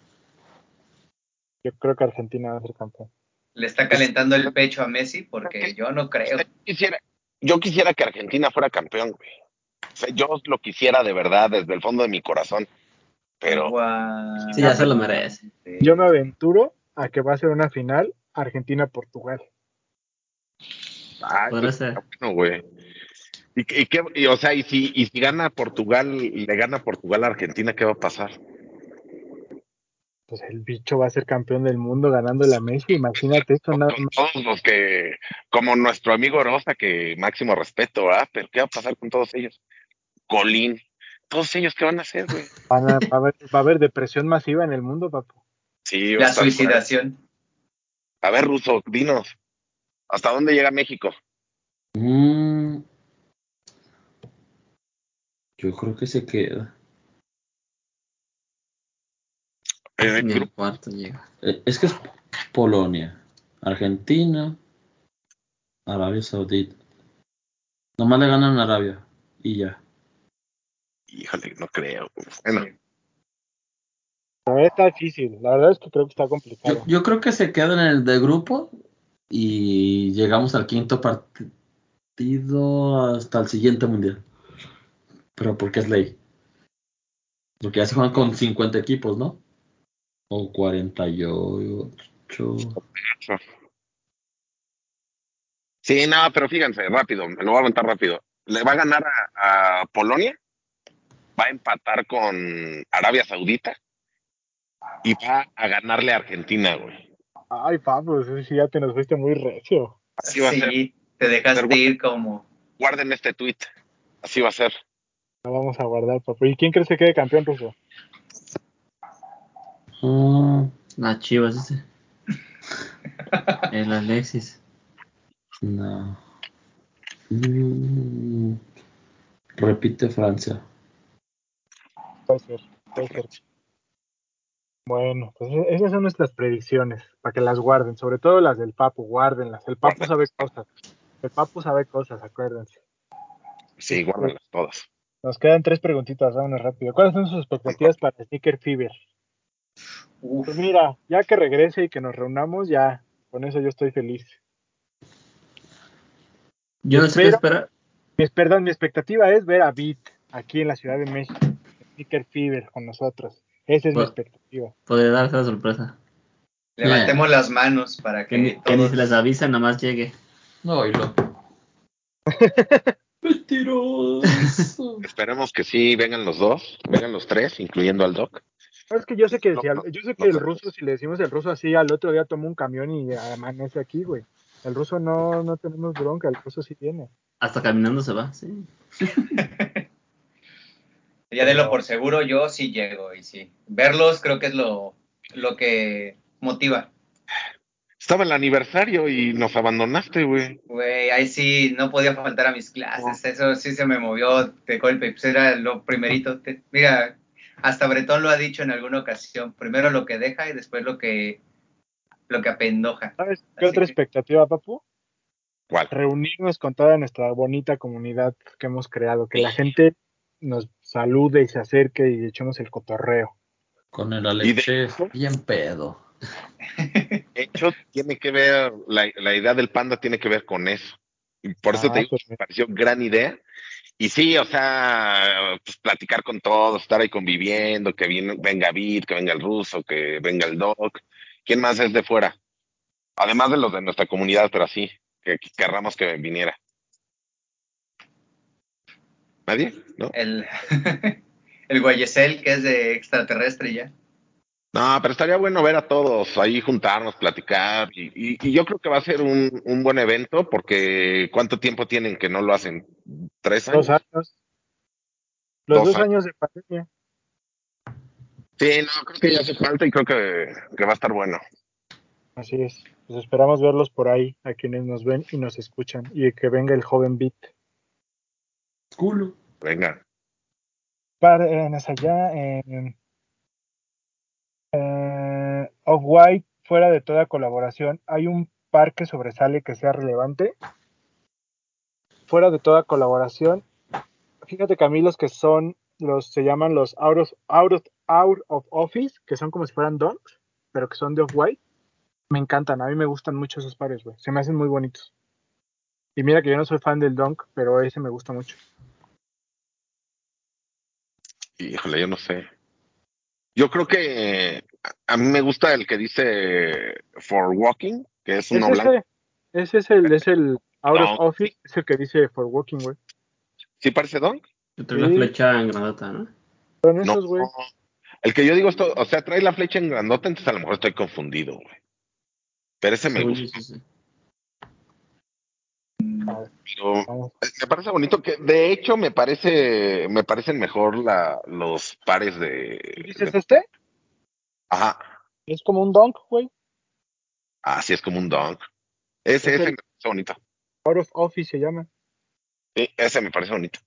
Yo creo que Argentina va a ser campeón. Le está calentando el pecho a Messi porque yo no creo. Quisiera, yo quisiera que Argentina fuera campeón, güey. O sea, yo lo quisiera de verdad desde el fondo de mi corazón. Pero Guau. Sí, ya se lo merece. Sí. Yo me aventuro a que va a ser una final Argentina-Portugal. ah, Puede eso ser. bueno, güey. Y, y qué- y, o sea, y si, y si gana Portugal, le gana Portugal a Argentina, ¿qué va a pasar? Pues el bicho va a ser campeón del mundo ganando la Messi. Imagínate eso, más. todos los que, como nuestro amigo Rosa, que máximo respeto, ¿ah? Pero ¿qué va a pasar con todos ellos? Colín, todos ellos, ¿qué van a hacer, güey? Van a- va, a haber, va a haber depresión masiva en el mundo, papu. Sí, va a La suicidación. A ver, Ruso, dinos, ¿hasta dónde llega México? Mm, yo creo que se queda. Eh, Ni el grupo- cuarto llega. Eh, Es que es Polonia, Argentina, Arabia Saudita. Nomás le ganan a Arabia y ya. Híjole, no creo. Bueno, La verdad está difícil. La verdad es que creo que está Yo, complicado. yo creo que se queda en el de grupo y llegamos al quinto partido hasta el siguiente mundial. Pero porque es ley. Porque ya se juegan con 50 equipos, ¿no? O 48. sí, no, pero fíjense, rápido, me lo voy a aventar rápido. Le va a ganar a, a Polonia, va a empatar con Arabia Saudita y va a ganarle a Argentina, güey. Ay, Pablo, eso sí ya te nos fuiste muy recio. Así va a ser. Sí, te dejaste ir como. Guarden este tweet. Así va a ser. Vamos a guardar, papu. ¿Y quién crees que quede campeón, Ruso? Ah, Las chivas ese. El Alexis. no. Mm, repite Francia. Puede ser, puede ser. Bueno, pues e- esas son nuestras predicciones, para que las guarden, sobre todo las del Papu, guárdenlas. El Papu sabe cosas. El Papu sabe cosas, acuérdense. Sí, guárdenlas todas. Nos quedan tres preguntitas, vámonos rápido. ¿Cuáles son sus expectativas para Sneaker Fever? Uf, Pues mira, ya que regrese y que nos reunamos, ya, con eso yo estoy feliz. Yo no sé qué Pero- esperar. Mi, perdón, mi expectativa es ver a Beat aquí en la Ciudad de México, Sneaker Fever con nosotros. Esa es mi Pues- expectativa. Podría darse la sorpresa. levantemos las manos para Que ni, que que ni se les avisa, nomás llegue. No, y lo. Mentiroso. Esperemos que sí vengan los dos, vengan los tres, incluyendo al Doc. Es que yo sé que, No, si al- no, yo sé no que el ruso, si le decimos el ruso así, al otro día toma un camión y amanece aquí, güey. El ruso no, no tenemos bronca, el ruso sí viene. Hasta caminando se va, sí. Ya de lo por seguro, yo sí llego y sí. Verlos creo que es lo, lo que motiva. Estaba el aniversario y nos abandonaste, güey. Güey, ahí sí no podía faltar a mis clases. Eso sí se me movió de golpe. Pues era lo primerito. Te- Mira, hasta Bretón lo ha dicho en alguna ocasión. Primero lo que deja y después lo que lo que apendoja. ¿Sabes qué Así otra que- expectativa, papu? ¿Cuál? Reunirnos con toda nuestra bonita comunidad que hemos creado, que la gente nos salude y se acerque y echemos el cotorreo. Con el Alex de- bien pedo. De hecho, tiene que ver, la, la idea del panda tiene que ver con eso. Y por eso Ah, te digo, pues, me pareció gran idea. Y sí, o sea, pues, platicar con todos, estar ahí conviviendo, que viene- venga Vid, que venga el ruso, que venga el Doc. ¿Quién más es de fuera? Además de los de nuestra comunidad, pero así, que, que querramos que viniera. ¿Nadie? ¿No? El, el Guayesel, que es de extraterrestre ya. No, pero estaría bueno ver a todos ahí juntarnos, platicar. Y, y- y yo creo que va a ser un, un buen evento porque ¿cuánto tiempo tienen que no lo hacen? ¿Tres años? Dos años. Los Dos dos, años. años de pandemia. Sí, no, creo que ya hace falta y creo que, que va a estar bueno. Así es. Pues esperamos verlos por ahí, a quienes nos ven y nos escuchan. Y que venga el joven Beat. Culo. Venga. Para en allá, en eh, Off-White, fuera de toda colaboración, ¿hay un par que sobresale que sea relevante? Fuera de toda colaboración, fíjate que a mí los que son, los se llaman los out of, out of, office, que son como si fueran donks, pero que son de Off-White, me encantan, a mí me gustan mucho esos pares, güey, se me hacen muy bonitos. Y mira que yo no soy fan del donk, pero ese me gusta mucho. Híjole, yo no sé. Yo creo que a mí me gusta el que dice for walking, que es Es uno blanco. ese, es el, es el out No. of office, es el que dice for working, güey. ¿Sí parece Don? Trae la Sí. flecha en granota, ¿no? Son No. esos, güey. El que yo digo esto, o sea, trae la flecha en grandota, entonces a lo mejor estoy confundido, güey. Pero ese me yo, gusta. sí, sí. Pero me parece bonito que, de hecho, me parece, me parecen mejor la, los pares de, ¿Dices de- este? ajá, Es como un donk, güey. así es como un dunk. Ese, Es ese el- me parece bonito. Out of office se llama. Sí, ese me parece bonito.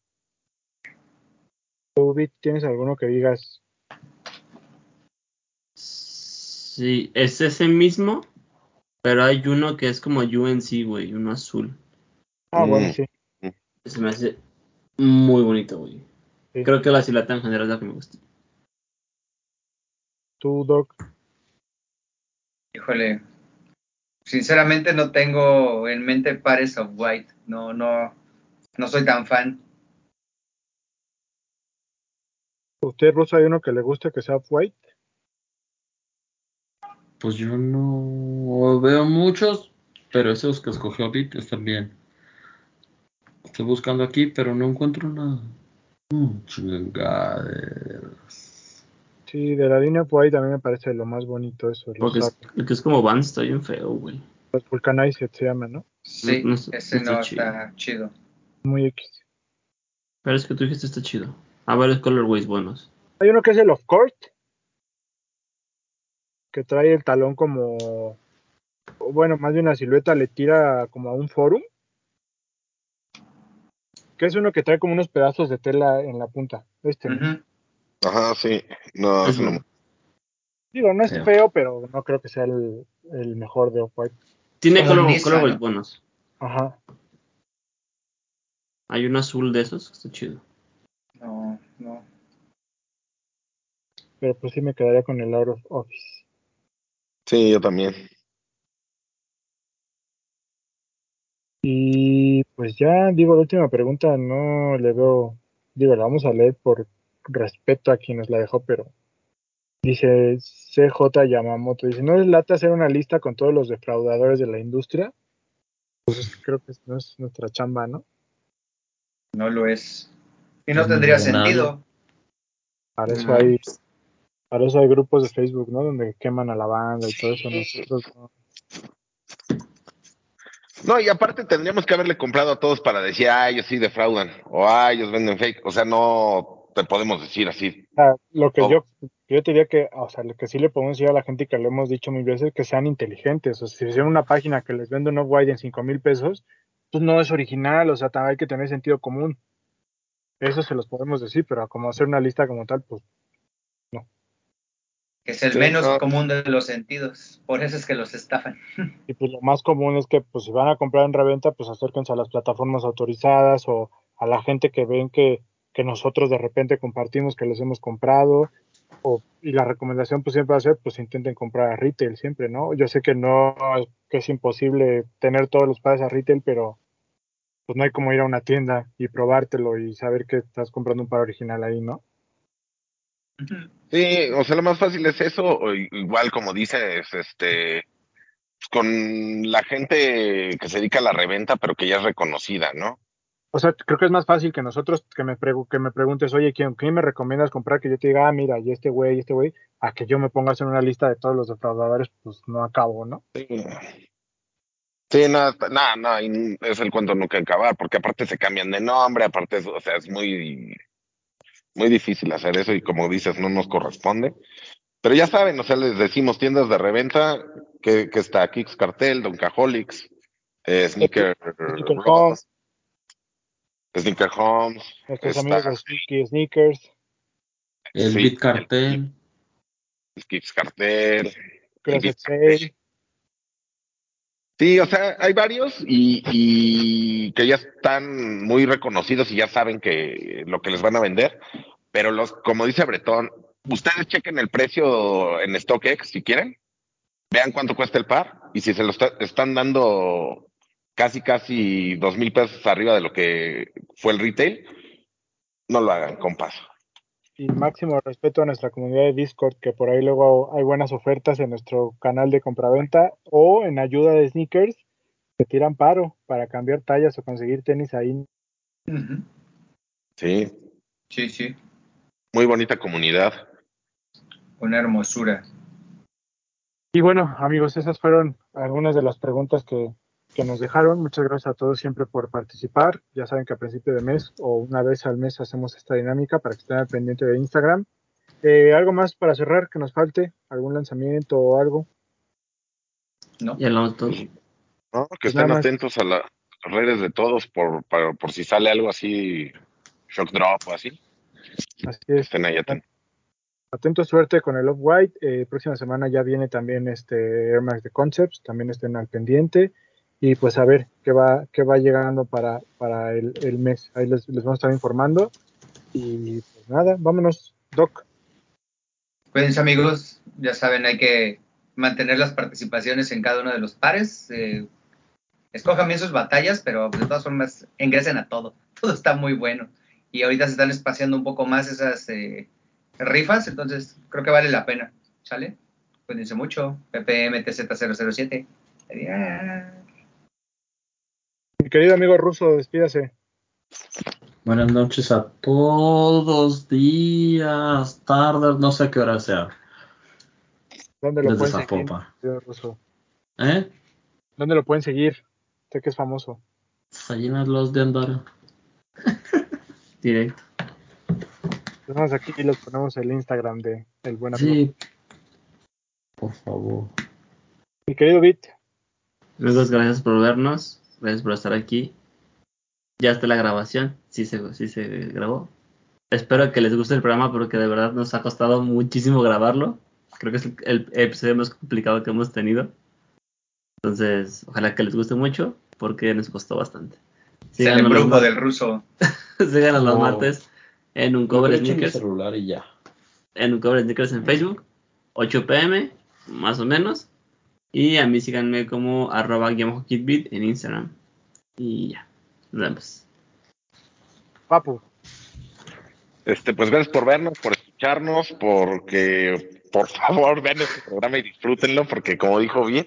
¿Tú, tienes alguno que digas? Sí, es ese mismo, pero hay uno que es como UNC, güey, uno azul. Ah, Mm. bueno, sí. Se me hace muy bonito, güey. sí. Creo que la silata en general es la que me gusta. Tú, Doc. Híjole. Sinceramente no tengo en mente pares of white. No, no, no soy tan fan. ¿Usted, Ruso, hay uno que le guste que sea white? Pues yo no veo muchos, pero esos que escogió Bit están bien. Estoy buscando aquí, pero no encuentro nada. Mm, chingaderas. Sí, de la línea white a mí me parece lo más bonito eso. Porque es, el que es como Vans está bien feo, güey. los Vulcanized se llaman, ¿no? Sí, No, no está- ese no no está está chido. Muy X. Pero es que tú dijiste está chido. A varios colorways buenos. Hay uno que es el of court. Que trae el talón como. Bueno, más bien la silueta le tira como a un forum. Que es uno que trae como unos pedazos de tela en la punta. Este. Ajá, sí. No, Es no-. Digo, no es Feo. feo, pero no creo que sea el, el mejor de Off-White. Tiene Como color, Nissan, colorways ¿no? buenos. Ajá. Hay un azul de esos que está chido. No, no. Pero pues sí me quedaría con el Out of Office. sí, yo también. Y pues ya, digo, la última pregunta no le veo. Digo, la vamos a leer por respeto a quien nos la dejó, pero. Dice CJ Yamamoto. Dice: ¿No les lata hacer una lista con todos los defraudadores de la industria? Pues creo que no es nuestra chamba, ¿no? No lo es. Y no tendría sentido. Para eso hay. Para eso hay grupos de Facebook, ¿no? Donde queman a la banda y todo eso. Nosotros no. No, y aparte tendríamos que haberle comprado a todos para decir, ah, ellos sí defraudan, o ah, ellos venden fake. O sea, no te podemos decir así. O sea, lo que yo, yo te diría que, o sea, lo que sí le podemos decir a la gente y que lo hemos dicho mil veces, que sean inteligentes. O sea, si hicieron una página que les vende un off-white en cinco mil pesos, pues no es original, o sea, hay que tener sentido común. Eso se los podemos decir, pero como hacer una lista como tal, pues Que es el Sí, menos no. común de los sentidos. Por eso es que los estafan. y pues lo más común es que pues si van a comprar en reventa, pues acérquense a las plataformas autorizadas o a la gente que ven que, que nosotros de repente compartimos que les hemos comprado. o, y la recomendación pues siempre va a ser, pues intenten comprar a retail siempre, ¿no? Yo sé que no, que es imposible tener todos los pares a retail, pero pues no hay como ir a una tienda y probártelo y saber que estás comprando un par original ahí, ¿no? Sí, o sea, lo más fácil es eso, o igual como dices, este, con la gente que se dedica a la reventa, pero que ya es reconocida, ¿no? O sea, creo que es más fácil que nosotros que me, que me preguntes, oye, ¿quién, ¿quién me recomiendas comprar? Que yo te diga, ah, mira, y este güey, y este güey, a que yo me pongas en una lista de todos los defraudadores, pues no acabo, ¿no? Sí, sí nada, nada, nada, es el cuento nunca acabar, porque aparte se cambian de nombre, aparte, o sea, es muy, muy difícil hacer eso y como dices, no nos corresponde. Pero ya saben, o sea, les decimos tiendas de reventa, que, que está Kicks Cartel, Don Cajolics, eh, Sneaker, Sneaker Homes, Sneaker Homes, nuestros amigos de Sneaky Sneakers, el Sí, Beat Cartel. el Kicks Cartel, el Closet Beat Sale, Sí, o sea, hay varios y, y que ya están muy reconocidos y ya saben que lo que les van a vender, pero los, como dice Bretón, ustedes chequen el precio en StockX si quieren, vean cuánto cuesta el par y si se lo está- están dando casi, casi dos mil pesos arriba de lo que fue el retail, no lo hagan, compas. Y máximo respeto a nuestra comunidad de Discord, que por ahí luego hay buenas ofertas en nuestro canal de compraventa o en ayuda de sneakers, que tiran paro para cambiar tallas o conseguir tenis ahí. Sí, Sí, sí, muy bonita comunidad. una hermosura. Y bueno, amigos, esas fueron algunas de las preguntas que, que nos dejaron. Muchas gracias a todos siempre por participar. Ya saben que a principio de mes o una vez al mes hacemos esta dinámica para que estén al pendiente de Instagram. Eh, ¿Algo más para cerrar que nos falte? ¿Algún lanzamiento o algo? ¿No? Ya hablamos todo. ¿no? Que Pues estén atentos a la- las redes de todos por, para- por si sale algo así, shock drop o así, Así es. estén ahí atentos. Atento suerte con el Off-White. Eh, próxima semana ya viene también este Air Max de Concepts. También estén al pendiente. Y pues a ver qué va, qué va llegando para, para el, el mes. Ahí les, les vamos a estar informando. Y pues nada, vámonos, Doc. Cuídense amigos, ya saben, hay que mantener las participaciones en cada uno de los pares. eh, escojan bien sus batallas, pero de todas formas ingresen a todo. Todo está muy bueno. Y ahorita se están espaciando un poco más esas eh, rifas, entonces creo que vale la pena. ¿Sale? Cuídense mucho. PPMTZ007. Adiós. Mi querido amigo ruso, despídase. Buenas noches a todos, días, tardes, no sé qué hora sea. ¿Dónde lo Desde pueden seguir? Zapopan. querido ruso? ¿Eh? ¿Dónde lo pueden seguir? Sé que es famoso. Sallinas los de Andorra. Directo. Tenemos aquí y les ponemos el Instagram de el buen amigo. Sí. Por favor. Mi querido Bit, Amigos, gracias por vernos. Gracias por estar aquí. Ya está la grabación. Sí se, sí se grabó. Espero que les guste el programa porque de verdad nos ha costado muchísimo grabarlo. Creo que es el, el episodio más complicado que hemos tenido. Entonces, ojalá que les guste mucho porque nos costó bastante. Es el los, mar- del ruso. síganos los martes en un cover sneakers. celular y ya. en un cover sneakers en Facebook, 8 pm, más o menos. Y a mí síganme como arroba kitbit en Instagram. Y ya, nos vemos. Papu. Este, pues gracias por vernos, por escucharnos, porque por favor vean este programa y disfrútenlo, porque como dijo bien,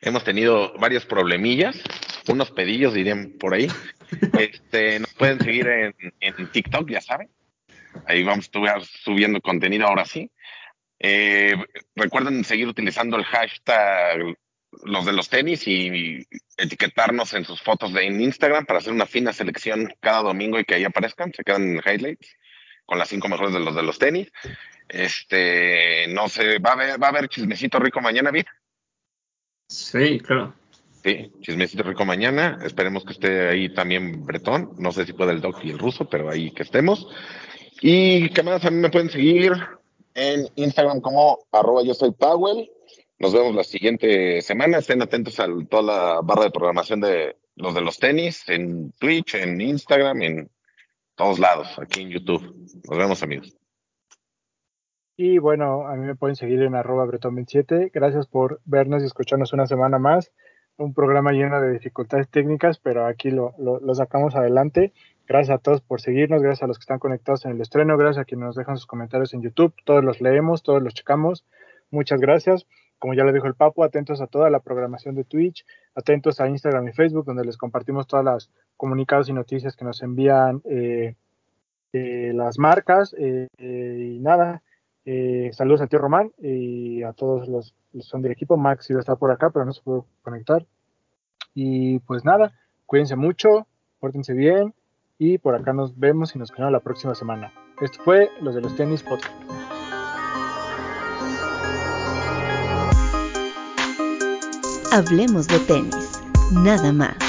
hemos tenido varios problemillas, unos pedillos dirían por ahí. Este, nos pueden seguir en, en TikTok, ya saben. Ahí vamos a estar subiendo contenido ahora sí. Eh, recuerden seguir utilizando el hashtag los de los tenis y etiquetarnos en sus fotos de Instagram para hacer una fina selección cada domingo y que ahí aparezcan, se quedan en highlights con las cinco mejores de los de los tenis. Este, no sé, va a haber, va a haber chismecito rico mañana, ¿bien? Sí, claro. Sí, chismecito rico mañana. Esperemos que esté ahí también Bretón. No sé si puede el Doc y el ruso, pero ahí que estemos. Y qué más, a mí me pueden seguir en Instagram como arroba yo soy Powell. Nos vemos la siguiente semana. Estén atentos a toda la barra de programación de los de los tenis, en Twitch, en Instagram, en todos lados, aquí en YouTube. Nos vemos amigos. Y bueno, a mí me pueden seguir en arroba bretón27. Gracias por vernos y escucharnos una semana más. Un programa lleno de dificultades técnicas, pero aquí lo, lo, sacamos adelante. Gracias a todos por seguirnos, gracias a los que están conectados en el estreno, gracias a quienes nos dejan sus comentarios en YouTube. Todos los leemos, todos los checamos. Muchas gracias. Como ya lo dijo el Papo, atentos a toda la programación de Twitch, atentos a Instagram y Facebook, donde les compartimos todas las comunicados y noticias que nos envían eh, eh, las marcas. Eh, y nada, saludos a ti Román y a todos los que son del equipo. Max iba a estar por acá, pero no se pudo conectar. Y pues nada, cuídense mucho, pórtense bien y por acá nos vemos y nos vemos la próxima semana. Esto fue los de los tenis podcast. Hablemos de tenis, nada más.